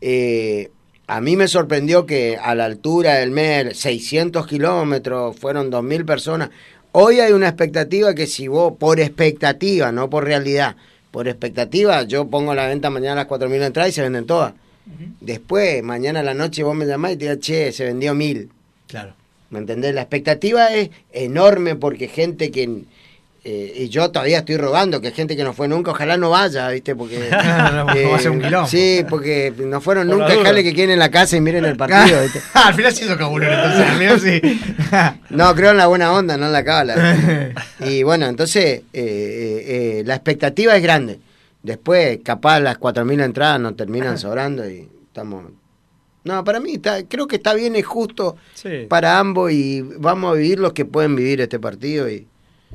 eh, a mí me sorprendió que a la altura del mes, 600 kilómetros, fueron 2.000 personas. Hoy hay una expectativa que si vos, por expectativa, no por realidad, por expectativa, yo pongo a la venta mañana las 4.000 entradas y se venden todas. Después, mañana a la noche vos me llamás y te digas, che, se vendió mil. Claro. ¿Me entendés? La expectativa es enorme porque gente que... eh, y yo todavía estoy rogando que gente que no fue nunca, ojalá no vaya, ¿viste? Porque... *laughs* No, va a ser un quilombo. Sí, porque no fueron Por nunca, dejarle que queden en la casa y miren el partido, ¿viste? *laughs* al final sí hizo cabulero, entonces. Al final sí. *laughs* No, creo en la buena onda, no en la cábala. y bueno, entonces eh, eh, eh, la expectativa es grande. Después, capaz las 4.000 entradas nos terminan sobrando y estamos... No, para mí está, creo que está bien y justo Sí. para ambos y vamos a vivir los que pueden vivir este partido. y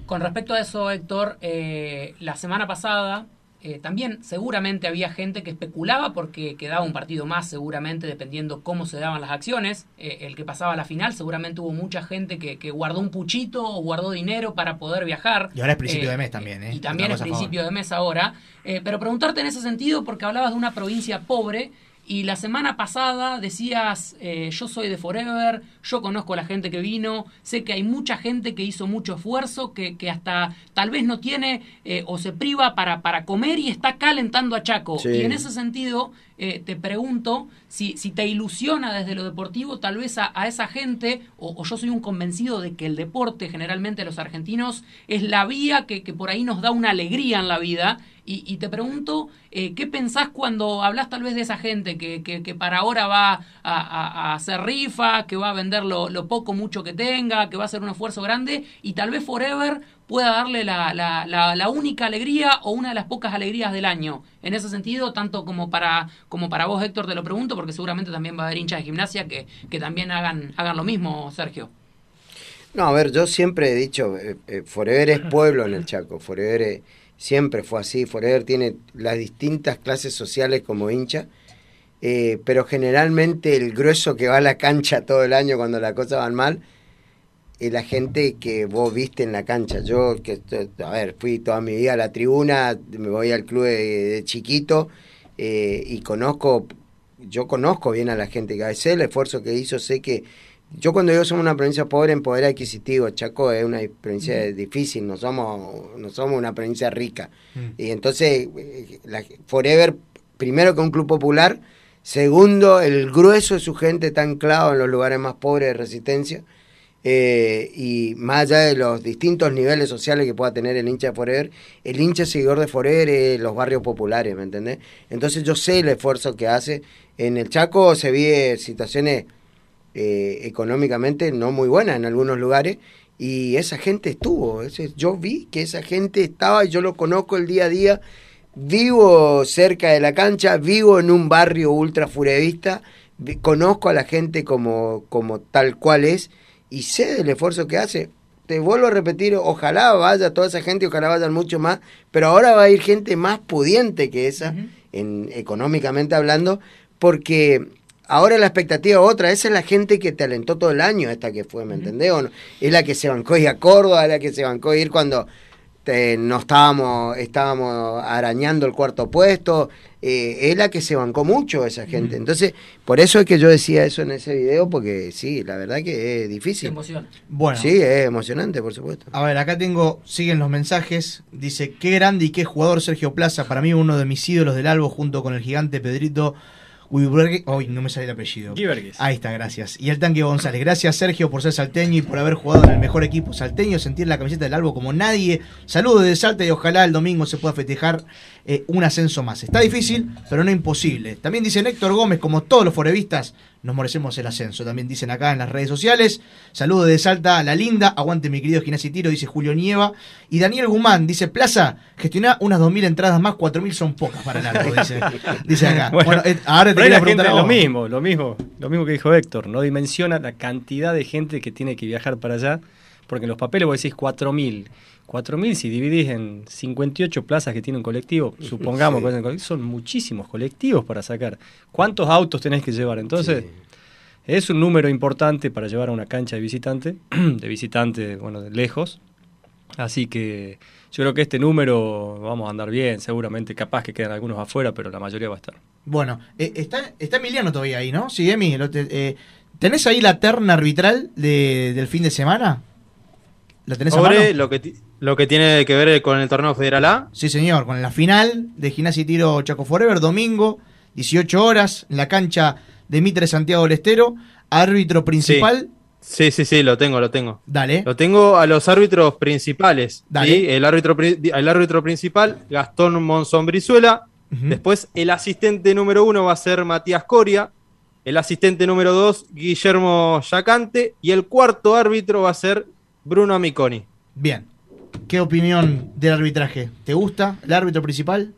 Con respecto a eso, Héctor, eh, la semana pasada eh, también seguramente había gente que especulaba porque quedaba un partido más, seguramente dependiendo cómo se daban las acciones. Eh, el que pasaba a la final, seguramente hubo mucha gente que, que guardó un puchito o guardó dinero para poder viajar. Y ahora es principio Eh, de mes también, ¿eh? Y también es principio de mes ahora. Eh, pero preguntarte en ese sentido, porque hablabas de una provincia pobre y la semana pasada decías, eh, yo soy de Forever, yo conozco a la gente que vino, sé que hay mucha gente que hizo mucho esfuerzo, que, que hasta tal vez no tiene eh, o se priva para, para comer y está calentando a Chaco. Sí. Y en ese sentido, eh, te pregunto si, si te ilusiona desde lo deportivo tal vez a, esa gente, o, yo soy un convencido de que el deporte generalmente los argentinos es la vía que, que por ahí nos da una alegría en la vida. Y, te pregunto, eh, ¿qué pensás cuando hablas tal vez de esa gente que, que, para ahora va a, a- a hacer rifa, que va a vender lo, lo poco mucho que tenga, que va a hacer un esfuerzo grande y tal vez Forever pueda darle la, la, la, la única alegría o una de las pocas alegrías del año. En ese sentido, tanto como para, como para vos, Héctor, te lo pregunto, porque seguramente también va a haber hinchas de gimnasia que, que también hagan, hagan lo mismo, Sergio. No, a ver, yo siempre he dicho, eh, eh, Forever es pueblo en el Chaco, Forever eh, siempre fue así, Forever tiene las distintas clases sociales como hincha, pero generalmente el grueso que va a la cancha todo el año cuando las cosas van mal la gente que vos viste en la cancha. Yo, que a ver, fui toda mi vida a la tribuna, me voy al club de, de chiquito eh, y conozco, yo conozco bien a la gente que hace el esfuerzo que hizo, sé que yo cuando digo somos una provincia pobre en poder adquisitivo, Chaco es una provincia difícil, no somos, no somos una provincia rica. Y entonces, eh, la, Forever, primero que un club popular, segundo, el grueso de su gente está anclado en los lugares más pobres de resistencia. Eh, y más allá de los distintos niveles sociales que pueda tener el hincha de Forever, el hincha seguidor de Forever es los barrios populares, ¿me entendés? Entonces yo sé el esfuerzo que hace. En el Chaco se vive situaciones eh, económicamente no muy buena en algunos lugares y esa gente estuvo, yo vi que esa gente estaba y yo lo conozco el día a día, vivo cerca de la cancha, vivo en un barrio ultra furevista, vi- conozco a la gente como, como tal cual es y sé del esfuerzo que hace. Te vuelvo a repetir, ojalá vaya toda esa gente, ojalá vayan mucho más, pero ahora va a ir gente más pudiente que esa, en, económicamente hablando, porque ahora la expectativa es otra, esa es la gente que te alentó todo el año, esta que fue, ¿me entendés? O no? Es la que se bancó ir a Córdoba, es la que se bancó ir cuando eh, no estábamos, estábamos arañando el cuarto puesto, eh, es la que se bancó mucho esa gente. Entonces, por eso es que yo decía eso en ese video, porque sí, la verdad que es difícil. emociona. Bueno. Sí, es emocionante, por supuesto. A ver, acá tengo, siguen los mensajes. Dice, qué grande y qué jugador Sergio Plaza. Para mí uno de mis ídolos del Albo junto con el gigante Pedrito Wibergue. Hoy no me sale el apellido. Givergues. Ahí está, gracias. Y el tanque González. Gracias Sergio por ser salteño y por haber jugado en el mejor equipo salteño, sentir la camiseta del Albo como nadie. Saludos de Salta y ojalá el domingo se pueda festejar eh, un ascenso más. Está difícil, pero no imposible. También dice Héctor Gómez, como todos los forevistas, nos merecemos el ascenso. También dicen acá en las redes sociales. Saludos de Salta, la linda. Aguante mi querido Gimnasia y Tiro, dice Julio Nieva. Y Daniel Guzmán dice, Plaza, gestioná unas 2.000 entradas más, 4.000 son pocas para el Albo, *laughs* dice, dice acá. Bueno, Bueno, eh, ahora te quería preguntar a lo mismo, lo mismo, lo mismo que dijo Héctor, no dimensiona la cantidad de gente que tiene que viajar para allá, porque en los papeles vos decís 4.000. 4.000 si dividís en 58 plazas que tiene un colectivo, *laughs* supongamos Sí. que son muchísimos colectivos para sacar. ¿Cuántos autos tenés que llevar? Entonces, es un número importante para llevar a una cancha de visitante, *clears throat* de visitante, bueno, de lejos. Así que yo creo que este número vamos a andar bien, seguramente capaz que quedan algunos afuera, pero la mayoría va a estar. Bueno, eh, está, está Emiliano todavía ahí, ¿no? Sí, Emi. lo te- eh, ¿Tenés ahí la terna arbitral de- del fin de semana? ¿La tenés a Sobre mano? lo que, lo que tiene que ver con el torneo Federal A. Sí, señor, con la final de Gimnasia y Tiro Chaco Forever, domingo, 18 horas, en la cancha de Mitre Santiago del Estero. Árbitro principal, Sí, sí, sí, lo tengo, lo tengo. dale. Lo tengo a los árbitros principales. Dale. ¿sí? El, árbitro, el árbitro principal, Gastón Monzón Brizuela. Después, el asistente número uno va a ser Matías Coria. El asistente número dos, Guillermo Yacante. Y el cuarto árbitro va a ser Bruno Amiconi. Bien. ¿Qué opinión del arbitraje? ¿Te gusta el árbitro principal?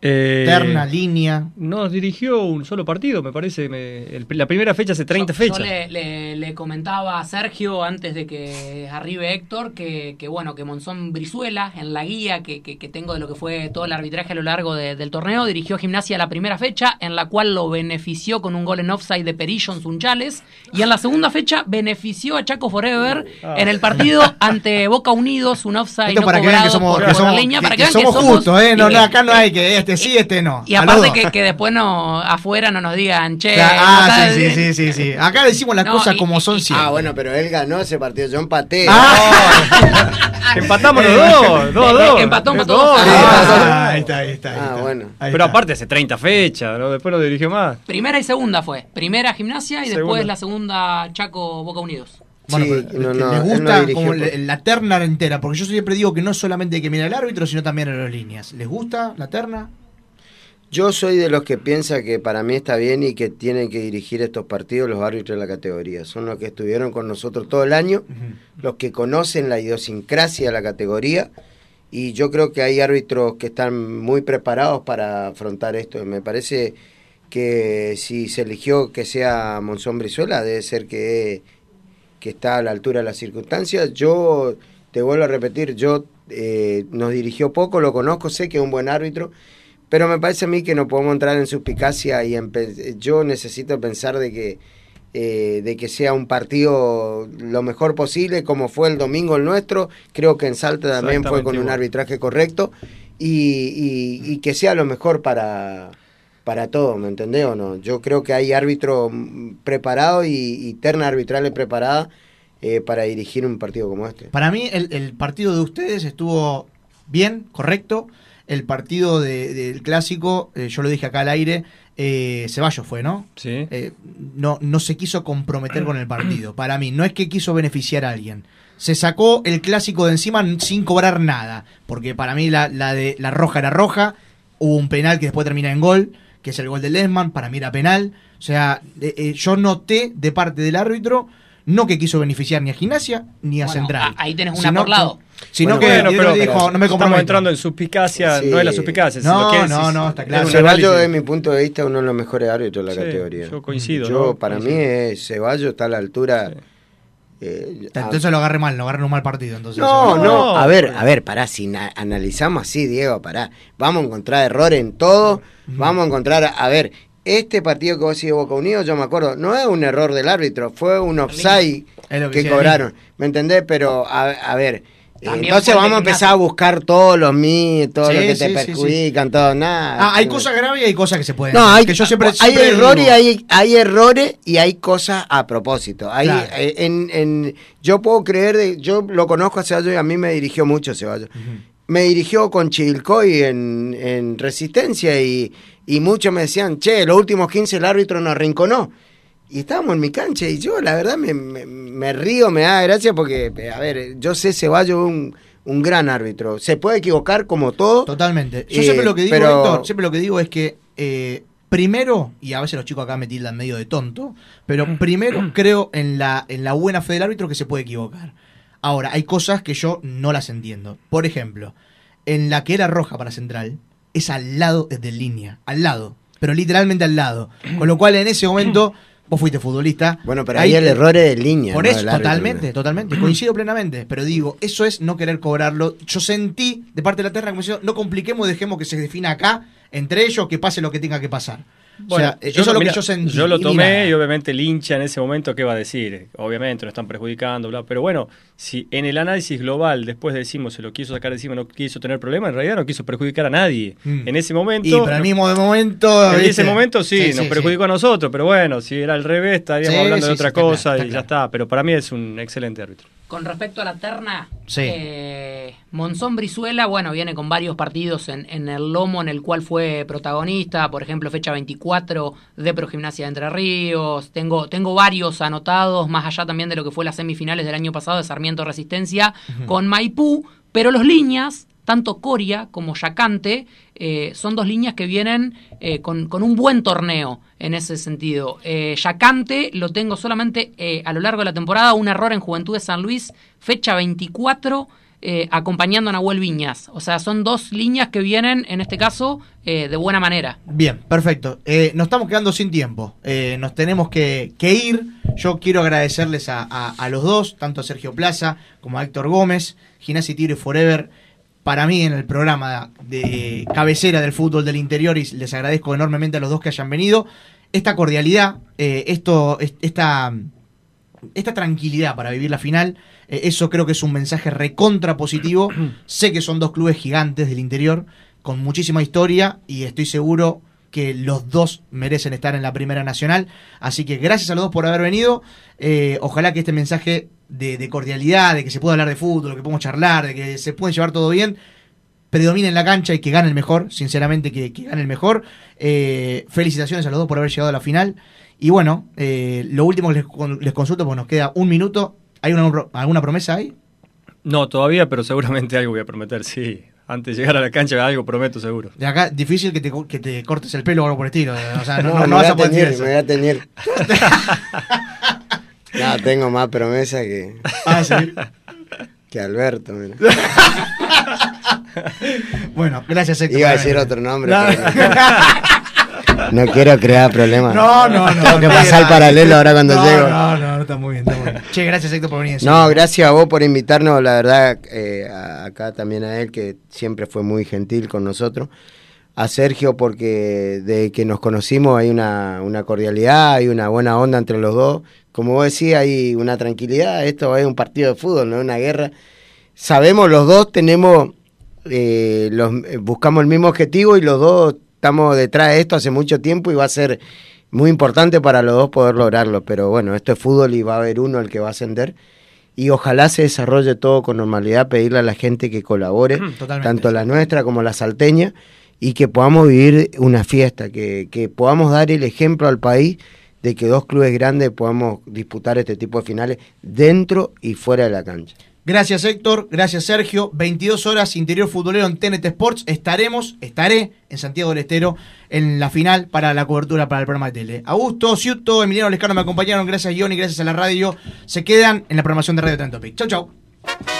Eh, Terna, línea. Nos dirigió un solo partido, me parece. me- el- la primera fecha hace 30 Yo fechas. le, le- le comentaba a Sergio antes de que arribe Héctor que, que bueno, que Monzón Brizuela, en la guía que, que- que tengo de lo que fue todo el arbitraje a lo largo de- del torneo, dirigió a Gimnasia la primera fecha, en la cual lo benefició con un gol en offside de Perillo en Sunchales, y en la segunda fecha benefició a Chaco Forever en el partido ante Boca Unidos, un offside Esto no para que vean que somos, por, que por la somos- línea, que- para que, que vean que somos somos justos, ¿eh? No, acá no hay que este sí, este no. y aparte que, que después no afuera no nos digan, che, Claro, no ah, sí, sí, sí, sí, sí. Acá decimos las No, cosas y- como son siempre. Ah, bueno, pero él ganó ese partido, yo empaté. *laughs* Empatamos los dos, dos, dos. *laughs* empató, empató Dos. dos. Ah, ahí está, ahí está. ahí Ah, está. bueno. Ahí Pero está. aparte hace 30 fechas, ¿no? después no dirigió más. Primera y segunda fue. Primera gimnasia y después la segunda Chaco Boca Unidos. Bueno, Sí, pero no, no, gusta dirigió como por- la, la terna entera, porque yo siempre digo que no solamente hay que mirar al árbitro, sino también a las líneas. ¿Les gusta la terna? Yo soy de los que piensa que para mí está bien y que tienen que dirigir estos partidos los árbitros de la categoría. Son los que estuvieron con nosotros todo el año, los que conocen la idiosincrasia de la categoría y yo creo que hay árbitros que están muy preparados para afrontar esto. Me parece que si se eligió que sea Monzón Brizuela, debe ser que, que está a la altura de las circunstancias. Yo te vuelvo a repetir, yo eh, nos dirigió poco, lo conozco, sé que es un buen árbitro, pero me parece a mí que no podemos entrar en suspicacia y yo necesito pensar de que eh, de que sea un partido lo mejor posible, como fue el domingo el nuestro. Creo que en Salta también fue con un arbitraje correcto y, y- y que sea lo mejor para, para todo, ¿me entendés o no? Yo creo que hay árbitros mm, preparados y, y terna arbitrales preparada eh, para dirigir un partido como este. Para mí el, el partido de ustedes estuvo bien, correcto. El partido de- del clásico, eh, yo lo dije acá al aire, eh, Ceballos fue, ¿no? Sí. Eh, no, no se quiso comprometer con el partido. Para mí, no es que quiso beneficiar a alguien. Se sacó el clásico de encima sin cobrar nada. Porque para mí la, la de la roja era roja. Hubo un penal que después termina en gol, que es el gol de Lesman. Para mí era penal. O sea, eh, eh, yo noté de parte del árbitro, no que quiso beneficiar ni a Gimnasia ni a Bueno, Central. a- ahí tenés una Sino por lado. que- Sino Bueno, que bueno, pero- dijo, pero no me Estamos entrando en suspicacia, Sí. no es la suspicacia. No, lo que es- no, no, está claro. Ceballos, desde mi punto de vista, es uno de los mejores árbitros de la Sí, categoría. yo coincido, Yo, ¿no? para Coincido. mí, es Ceballos está a la altura. Eh, Entonces lo agarré mal, lo agarré en un mal partido. Entonces, No, no, a ver, a ver, pará, si na- analizamos así, Diego, pará, vamos a encontrar errores en todo, vamos a encontrar, a, ver, este partido que vos de Boca Unido, yo me acuerdo, no es un error del árbitro, fue un offside que cobraron, ¿me entendés? Pero, a, a ver, eh, entonces vamos a empezar a buscar todos los mí, todo Sí, lo que sí, te sí, perjudican, todo, nada. Ah, hay cosas graves y hay cosas que se pueden No, hay, que yo siempre, hay errores digo- hay, hay errores y hay cosas a propósito. Hay, Claro. eh, en, en- yo puedo creer, de, yo lo conozco a Ceballos y a mí me dirigió mucho Ceballos. Me dirigió con Chivilcoy en, en Resistencia y, y muchos me decían, che, los últimos 15 el árbitro nos rinconó. Y estábamos en mi cancha y yo la verdad me, me- me río, me da gracia porque, a ver, yo sé Ceballos es un, un gran árbitro. Se puede equivocar como todo. Totalmente. Yo Eh, siempre lo que digo, pero- Héctor, siempre lo que digo es que eh, primero, y a veces los chicos acá me tildan medio de tonto, pero *clears throat* primero creo en la, en la buena fe del árbitro que se puede equivocar. Ahora, hay cosas que yo no las entiendo. Por ejemplo, en la que era roja para Central, es al lado de línea, al lado, pero literalmente al lado. Con lo cual en ese momento, vos fuiste futbolista. Bueno, pero ahí el error es de línea. Por no eso, totalmente, totalmente. *clears throat* Coincido plenamente. Pero digo, eso es no querer cobrarlo. Yo sentí de parte de la Terra como diciendo, no compliquemos, dejemos que se defina acá, entre ellos, que pase lo que tenga que pasar. O sea, yo eso es lo mira, que yo sentí. Yo lo tomé y obviamente el hincha en ese momento, ¿qué va a decir? Obviamente lo están perjudicando, bla. Pero bueno, si en el análisis global después decimos se lo quiso sacar de encima, no quiso tener problema, en realidad no quiso perjudicar a nadie. Mm. En ese momento. Y pero al mismo de momento. En ese momento sí, Sí, nos sí, perjudicó a nosotros, pero bueno, si era al revés estaríamos hablando de otra cosa y ya está. Pero para mí es un excelente árbitro. Con respecto a la terna, Sí. eh, Monzón Brizuela, bueno, viene con varios partidos en, en el lomo en el cual fue protagonista, por ejemplo, fecha 24 de Progimnasia de Entre Ríos. Tengo, tengo varios anotados, más allá también de lo que fue las semifinales del año pasado de Sarmiento Resistencia con Maipú, pero los líneas, tanto Coria como Yacante, eh, son dos líneas que vienen eh, con, un buen torneo en ese sentido. Eh, Yacante lo tengo solamente a lo largo de la temporada, un error en Juventud de San Luis, fecha 24, eh, acompañando a Nahuel Viñas. O sea, son dos líneas que vienen, en este caso, de buena manera. Bien, perfecto. Nos estamos quedando sin tiempo. Nos tenemos que, ir. Yo quiero agradecerles a, los dos, tanto a Sergio Plaza como a Héctor Gómez, Ginasi Tigre Forever. Para mí en el programa de cabecera del fútbol del interior y les agradezco enormemente a los dos que hayan venido. Esta cordialidad, eh, esto, es- esta, esta tranquilidad para vivir la final, eh, eso creo que es un mensaje recontra positivo. *clears throat* sé que son dos clubes gigantes del interior, con muchísima historia, y estoy seguro que los dos merecen estar en la Primera Nacional. Así que gracias a los dos por haber venido. Eh, ojalá que este mensaje de, cordialidad, de que se pueda hablar de fútbol, que podemos charlar, de que se pueden llevar todo bien, predomine en la cancha y que gane el mejor, sinceramente que, que gane el mejor. Eh, felicitaciones a los dos por haber llegado a la final. Y bueno, eh, lo último que les, les consulto, porque nos queda un minuto. ¿Hay una, alguna promesa ahí? No, todavía, pero seguramente algo voy a prometer, sí. Antes de llegar a la cancha algo prometo seguro. De acá, difícil que te, que te cortes el pelo o algo por el estilo. O sea, *laughs* no, No, no, vas a poder decir me voy a teñir. *laughs* no, tengo más promesa que. *laughs* Ah, sí. Que Alberto, mira. Bueno, gracias, Héctor. Iba a decir otro nombre. No. pero No quiero crear problemas. No, no, no. Tengo que pasar no, paralelo ahora cuando no, llego. No, no, no, está muy bien, está muy bien. Che, gracias, Héctor, por venir. No, gracias a vos por invitarnos, la verdad, eh, acá también a él, que siempre fue muy gentil con nosotros. A Sergio, porque de que nos conocimos hay una, cordialidad, hay una buena onda entre los dos. Como vos decís, hay una tranquilidad. Esto es un partido de fútbol, no es una guerra. Sabemos, los dos tenemos, eh, eh, buscamos el mismo objetivo y los dos estamos detrás de esto hace mucho tiempo y va a ser muy importante para los dos poder lograrlo. Pero bueno, esto es fútbol y va a haber uno el que va a ascender y ojalá se desarrolle todo con normalidad, pedirle a la gente que colabore, *clears throat* Totalmente. tanto la nuestra como la salteña, y que podamos vivir una fiesta, que, que podamos dar el ejemplo al país de que dos clubes grandes podamos disputar este tipo de finales dentro y fuera de la cancha. Gracias Héctor, gracias Sergio. 22 horas interior futbolero en TNT Sports. Estaremos, estaré en Santiago del Estero en la final para la cobertura para el programa de tele. Augusto, Ciuto, Emiliano Lescano me acompañaron. Gracias Johnny, gracias a la radio. Se quedan en la programación de Radio Trentopic. Chau, chau.